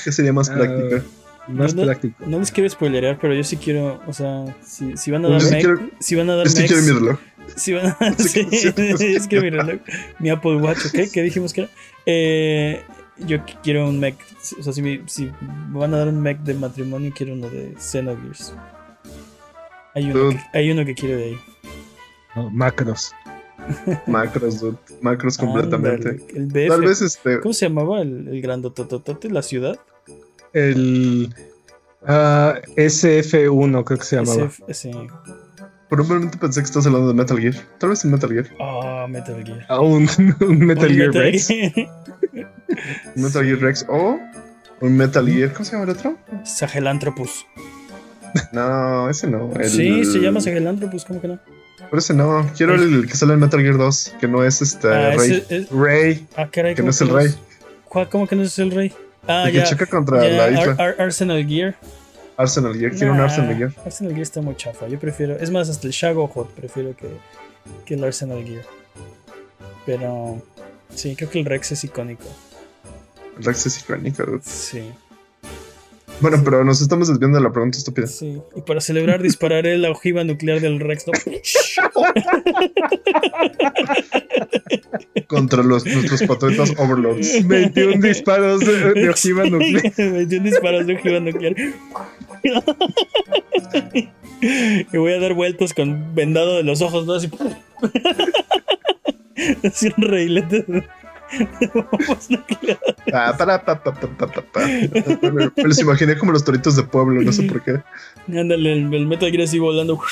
¿Qué sería más Ah, práctico? Más No, no, práctico. No les quiero spoilerear, pero yo sí quiero, o sea, si, si van a dar Yo sí mech- quiero- si van a dar que mechs- quiero mi reloj. Si van a, Sí, es que mi reloj, mi Apple Watch, ¿ok? ¿Qué dijimos que era? Eh, yo qu- quiero un Mac, o sea, si, me- si me van a dar un Mac de matrimonio, quiero uno de Xenogears. Hay uno, Dude. que, hay uno que quiero de ahí. No, macros. Macros, dude. Macros completamente. Ándale, el BF. Tal vez este. ¿Cómo se llamaba el, el grandotototote? ¿La ciudad? El ah, SF1 creo que se llamaba. SF, sí. Por un momento pensé que estás hablando de Metal Gear. Tal vez en Metal Gear. Ah, Metal Gear. Ah, un, un Metal Un Gear Metal Rex. Gear. Metal Gear Rex o un Metal Gear. ¿Cómo se llama el otro? Sahelanthropus. No, ese no. el- Sí, se llama Sahelanthropus, ¿cómo que no? Pero ese no. Quiero el que sale en Metal Gear 2, que no es este Ah, Rey. es- Ray. ah, caray, Que ¿cómo no es el rey. ¿Cuál- ¿Cómo que no es el rey? Ah, el que ya. choca contra ya, la isla. Ar- Ar- Arsenal Gear. Arsenal Gear. Quiero un Arsenal Gear. Arsenal Gear está muy chafa. Yo prefiero. Es más, hasta el Shago Hot prefiero que, que el Arsenal Gear. Pero. Sí, creo que el Rex es icónico. El Rex es icónico. dude. Sí, Bueno, pero nos estamos desviando de la pregunta estúpida. sí. Y para celebrar, dispararé la ojiva nuclear del Rex. ¿no? Contra los, nuestros patriotas Overlords. 21 disparos de, de ojiva nuclear. 21 disparos de ojiva nuclear. y voy a dar vueltas con vendado de los ojos, ¿no? Así. Así un reilete Ah, para, pa, pa, pa, pa, pa, pa. Me los imaginé como los toritos de pueblo, no sé por qué. Ándale, el, el Metal Gear así volando.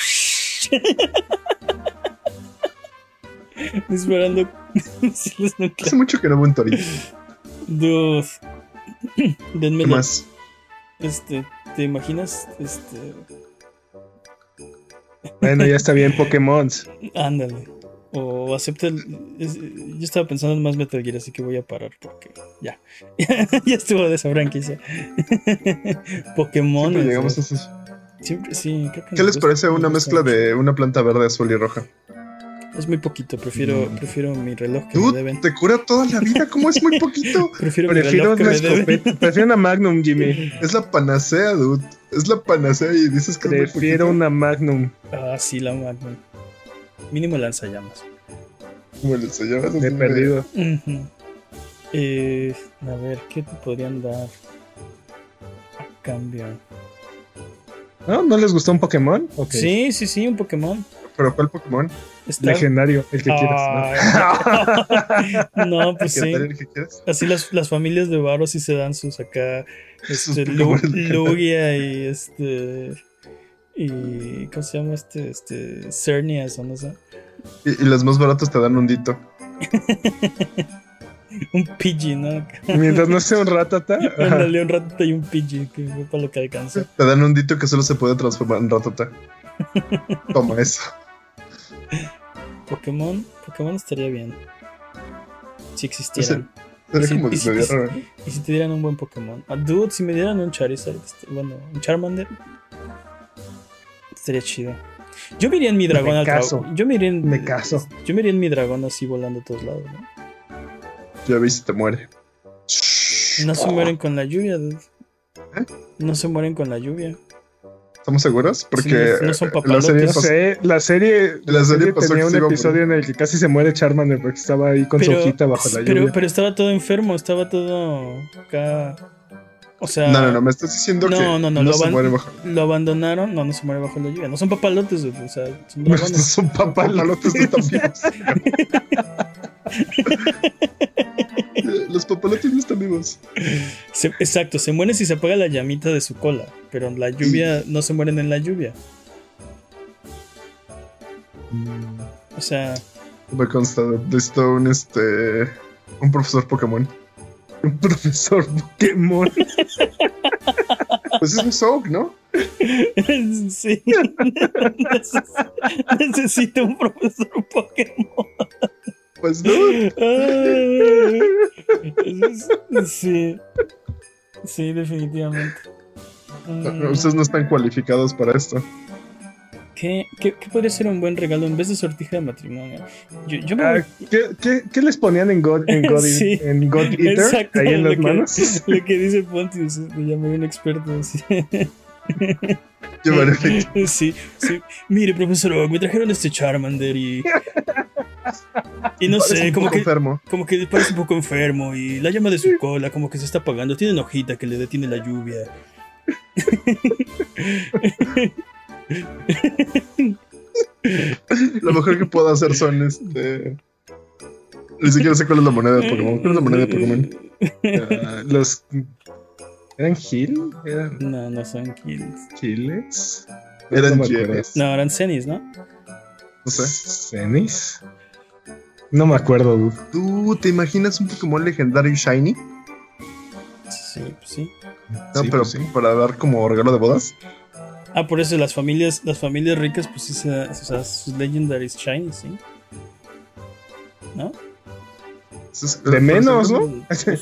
Disparando misiles Hace nucleares. mucho que no veo un torito. Dude. ¿Qué Denmelo. más? Este, ¿te imaginas? Este. Bueno, ya está bien Pokémon. Ándale. O acepta el. es- yo estaba pensando en más Metal Gear, así que voy a parar porque ya. ya estuvo de esa franquicia. Pokémon. Siempre llegamos a esos. Siempre, sí, creo que ¿Qué les parece una mezcla de una planta verde, azul y roja? Es muy poquito, prefiero, Mm. prefiero mi reloj que me deben. te cura toda la vida, ¿cómo es muy poquito? Prefiero mi Prefiero reloj que una me deben. Prefiero una Magnum, Jimmy. Es la panacea, dude. Es la panacea y dices que es muy Prefiero una Magnum. Ah, sí, la Magnum. Mínimo lanzallamas. Me he perdido. Eh, a ver, ¿qué te podrían dar a cambio? ¿No? ¿No les gustó un Pokémon? Ok. Sí, sí, sí, un Pokémon. Pero ¿cuál Pokémon? Está... Legendario, el que Ay, no, pues ¿Qué sí. tal el que quieras? Así las, las familias de Varo sí se dan sus acá. Sus Este, legendarios. Lugia y este. Y. ¿Cómo se llama este? Este. Cernias o no sé. Y, y los más baratos te dan un dito. Un Pidgey, ¿no? Mientras no sea un ratata. Ándale, un ratito y un Pidgey, que fue para lo que alcanza. Te dan un dito que solo se puede transformar en ratata. Toma eso. Pokémon. Pokémon estaría bien. Si existieran. Sería como y sí, medio y sí. raro. Y si te dieran un buen Pokémon. Ah, dude, si me dieran un Charizard, este, bueno, un Charmander. Estaría chido. Yo me iría en mi dragón Me al caso. Yo me iría en. Me caso. Yo me iría en mi dragón así volando a todos lados, ¿no? Ya ves si te muere. No se mueren con la lluvia, dude. ¿Eh? No se mueren con la lluvia. ¿Estamos seguros? Porque no- no son la papalotes. serie No sé, la serie, La la serie serie tenía un episodio en el que casi se muere Charmander porque estaba ahí con su hojita bajo la pero, lluvia. pero estaba todo enfermo, estaba todo acá. O sea, No, no, no, me estás diciendo No, que no, no, no, lo se muere bajo. lo abandonaron. No, no se muere bajo la lluvia. No son papalotes, o sea, son No dragones. son papalotes, no están vivos. Los papalotes no están vivos. Se- exacto, se mueren si se apaga la llamita de su cola, pero en la lluvia no se mueren en la lluvia. O sea, Me consta, necesito un este. Un profesor Pokémon. Un profesor Pokémon. Pues es un Soak, ¿no? sí. Neces- Necesito un profesor Pokémon. Pues no. Sí. Sí, definitivamente. Ustedes no están cualificados para esto. ¿Qué, qué, qué podría ser un buen regalo en vez de sortija de matrimonio? Yo, yo me Ah, ¿qué, qué, qué les ponían en God, en God, Sí. en God Eater? Exacto, ahí en lo las que- manos. Lo que dice Pontius, me llamé un experto. Sí, Llevaré sí, sí. Mire, profesor, me trajeron este Charmander y. Y no Parece sé, como que, enfermo. como que parece un poco enfermo y la llama de su cola como que se está apagando. Tiene una hojita que le detiene la lluvia. Lo mejor que puedo hacer son este. Ni siquiera sé cuál es la moneda de Pokémon. ¿Cuál es la moneda de Pokémon? Ah, los. ¿Eran Gil? ¿Eran No, no son kills. Giles? Eran yenes. No, eran cenis, ¿no? No sé. ¿Cenis? No me acuerdo, dude. ¿Tú te imaginas un Pokémon legendario Shiny? Sí, pues sí. No, Sí, pero pues sí. para dar como regalo de bodas. Ah, por eso las familias, las familias ricas, pues sí, se- o sea, sus legendaries shiny, sí. ¿No? De menos, ¿no? sí.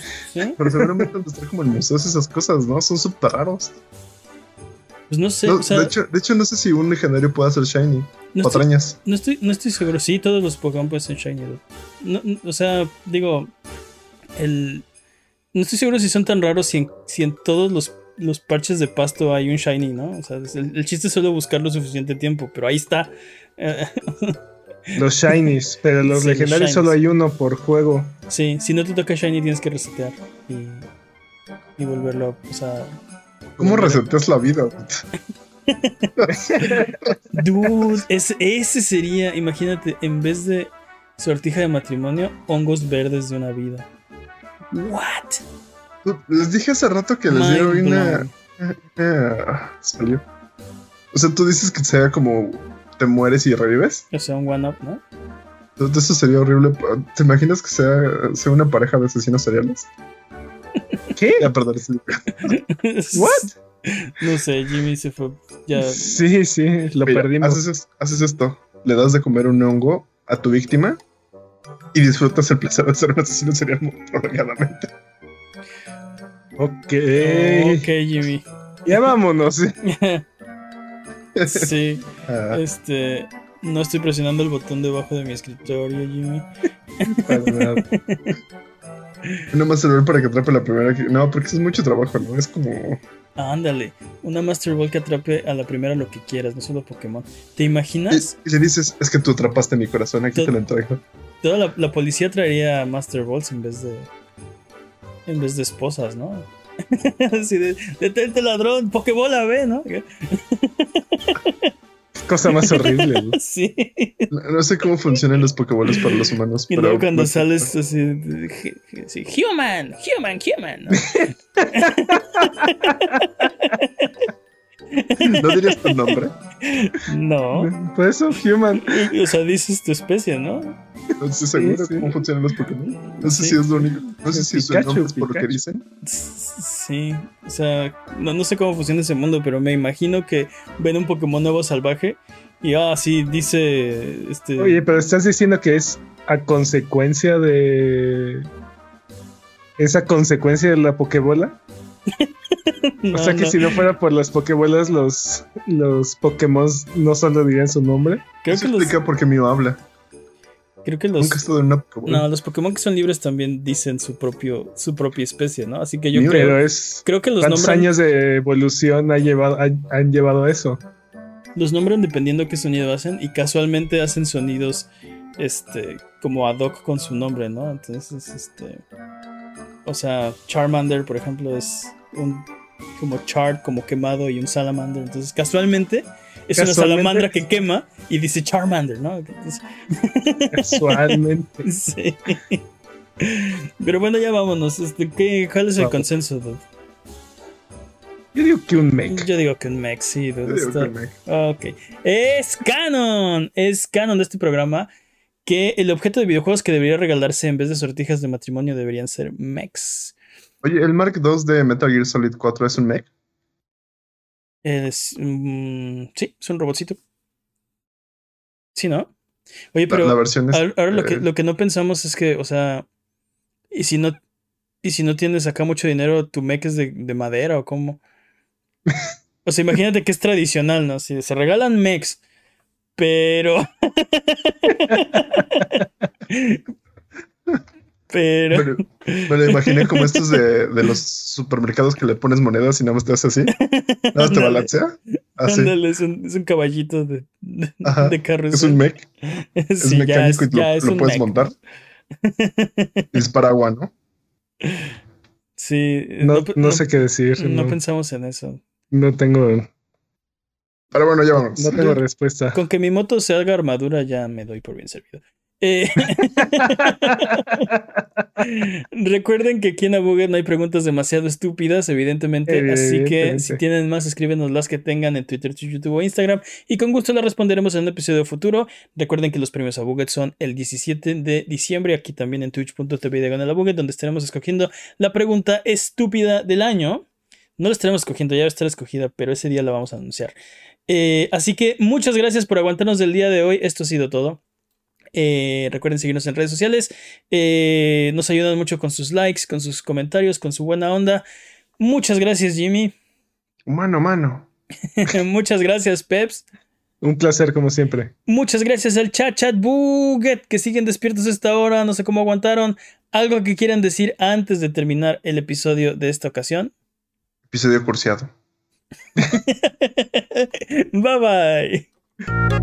Pero seguramente de estar como en museos esas cosas, ¿no? Son súper raros. Pues no sé, No, o sea, de, hecho, de hecho, no sé si un legendario puede ser Shiny. no estoy, Patrañas. no, estoy, no estoy seguro. Sí, todos los Pokémon pueden ser shiny. no, o sea, digo, el... No estoy seguro si son tan raros si en, si en todos los, los parches de pasto hay un shiny, ¿no? O sea, el, el chiste es solo buscar lo suficiente tiempo, pero ahí está. Eh, Los Shinies, pero los Sí, los legendarios solo hay uno por juego. sí, si no te toca shiny tienes que resetear y, y volverlo, o sea... ¿Cómo reseteas la vida? Dude, ese, ese sería, imagínate, en vez de sortija de matrimonio, hongos verdes de una vida. What? Les dije hace rato que les dieron una. salió. O sea, tú dices que sea como te mueres y revives. O sea, un one up, ¿no? Entonces eso sería horrible. ¿Te imaginas que sea, sea una pareja de asesinos seriales? ¿Qué? Ya, perdón. ¿What? No sé, Jimmy se fue. Ya. Sí, sí, lo Mira, perdimos. Haces, es- haces esto. Le das de comer un hongo a tu víctima y disfrutas el placer de ser un asesino serial muy prolongadamente. Ok. Ok, Jimmy. Ya vámonos. sí, Ah, este. No estoy presionando el botón debajo de mi escritorio, Jimmy. Una Master Ball para que atrape la primera. No, porque es mucho trabajo, ¿no? Es como. ándale, una Master Ball que atrape a la primera lo que quieras, no solo Pokémon. ¿Te imaginas? Y, si dices, es que tú atrapaste mi corazón, aquí te lo entrego. Toda la, policía traería Master Balls en vez de. En vez de esposas, ¿no? Así de, detente ladrón, Pokébola, ve, ¿no? cosa más horrible. Sí. No, sé cómo funcionan los Pokébolas para los humanos. Y luego cuando sales así, human, human, human. ¿No dirías tu nombre? No. Por eso, human. O sea, dices tu especie, ¿no? No estoy seguro cómo funcionan los Pokémon. No sé si es lo único. No sé si es por lo que dicen. Sí. O sea, no, no sé cómo funciona ese mundo, pero me imagino que ven un Pokémon nuevo salvaje y ah, sí, dice. Este... Oye, pero estás diciendo que es a consecuencia de. ¿Esa consecuencia de la Pokébola? o sea que si no fuera por las Pokébolas, los, los Pokémon no solo dirían su nombre. Creo que explica por qué mío habla. Creo que los. Nunca he estado en una No, los Pokémon que son libres también dicen su propio, su propia especie, ¿no? Así que yo creo. Es, creo que los ¿Cuántos años de evolución ha llevado, han, llevado a eso? Los nombran dependiendo qué sonido hacen y casualmente hacen sonidos este como ad hoc con su nombre, ¿no? Entonces, este. O sea, Charmander, por ejemplo, es un como char, como quemado y un salamander. Entonces, casualmente es una salamandra que quema y dice Charmander, ¿no? Casualmente. sí. Pero bueno, ya vámonos. Este, ¿qué, ¿Cuál es el consenso, dude? Yo digo que un mech. Yo digo que un mech, sí, dude. Ok. Es canon. Es canon de este programa que el objeto de videojuegos que debería regalarse en vez de sortijas de matrimonio deberían ser mechs. Oye, ¿el Mark II de Metal Gear Solid 4 es un mech? Es, mm, sí, es un robotcito. Sí, ¿no? Oye, pero la, versión ahora, lo, que, lo que no pensamos es que, o sea, y si no, y si no tienes acá mucho dinero, tu mech es de, de madera o cómo. o sea, imagínate que es tradicional, ¿no? Si se regalan mechs, pero. Pero. Me lo imaginé como estos de, de, los supermercados que le pones monedas y nada más te hace así. Nada más te balancea. Así. es, un, es un, caballito de, de, carro. Es un mech. es mecánico y lo, puedes montar. Y es para agua, ¿no? Sí. No, no, sé qué decir. No, pensamos en eso. No tengo. Pero bueno, ya vamos. No tengo respuesta. Con que mi moto se haga armadura ya me doy por bien servido. Eh, recuerden que aquí en Abuget no hay preguntas demasiado estúpidas, evidentemente. Así que si tienen más, escríbenos las que tengan en Twitter, YouTube o Instagram. Y con gusto las responderemos en un episodio futuro. Recuerden que los premios Abuget son el 17 de diciembre, aquí también en twitch.tv de Abuget, donde estaremos escogiendo la pregunta estúpida del año. No la estaremos escogiendo, ya va a estar escogida, pero ese día la vamos a anunciar. Eh, así que muchas gracias por aguantarnos del día de hoy. Esto ha sido todo. Eh, recuerden seguirnos en redes sociales. Eh, nos ayudan mucho con sus likes, con sus comentarios, con su buena onda. Muchas gracias, Jimmy. Mano, mano. Muchas gracias, Peps. Un placer, como siempre. Muchas gracias al chat, chat buget, que siguen despiertos a esta hora. No sé cómo aguantaron. ¿Algo que quieran decir antes de terminar el episodio de esta ocasión? Episodio cursiado. Bye bye.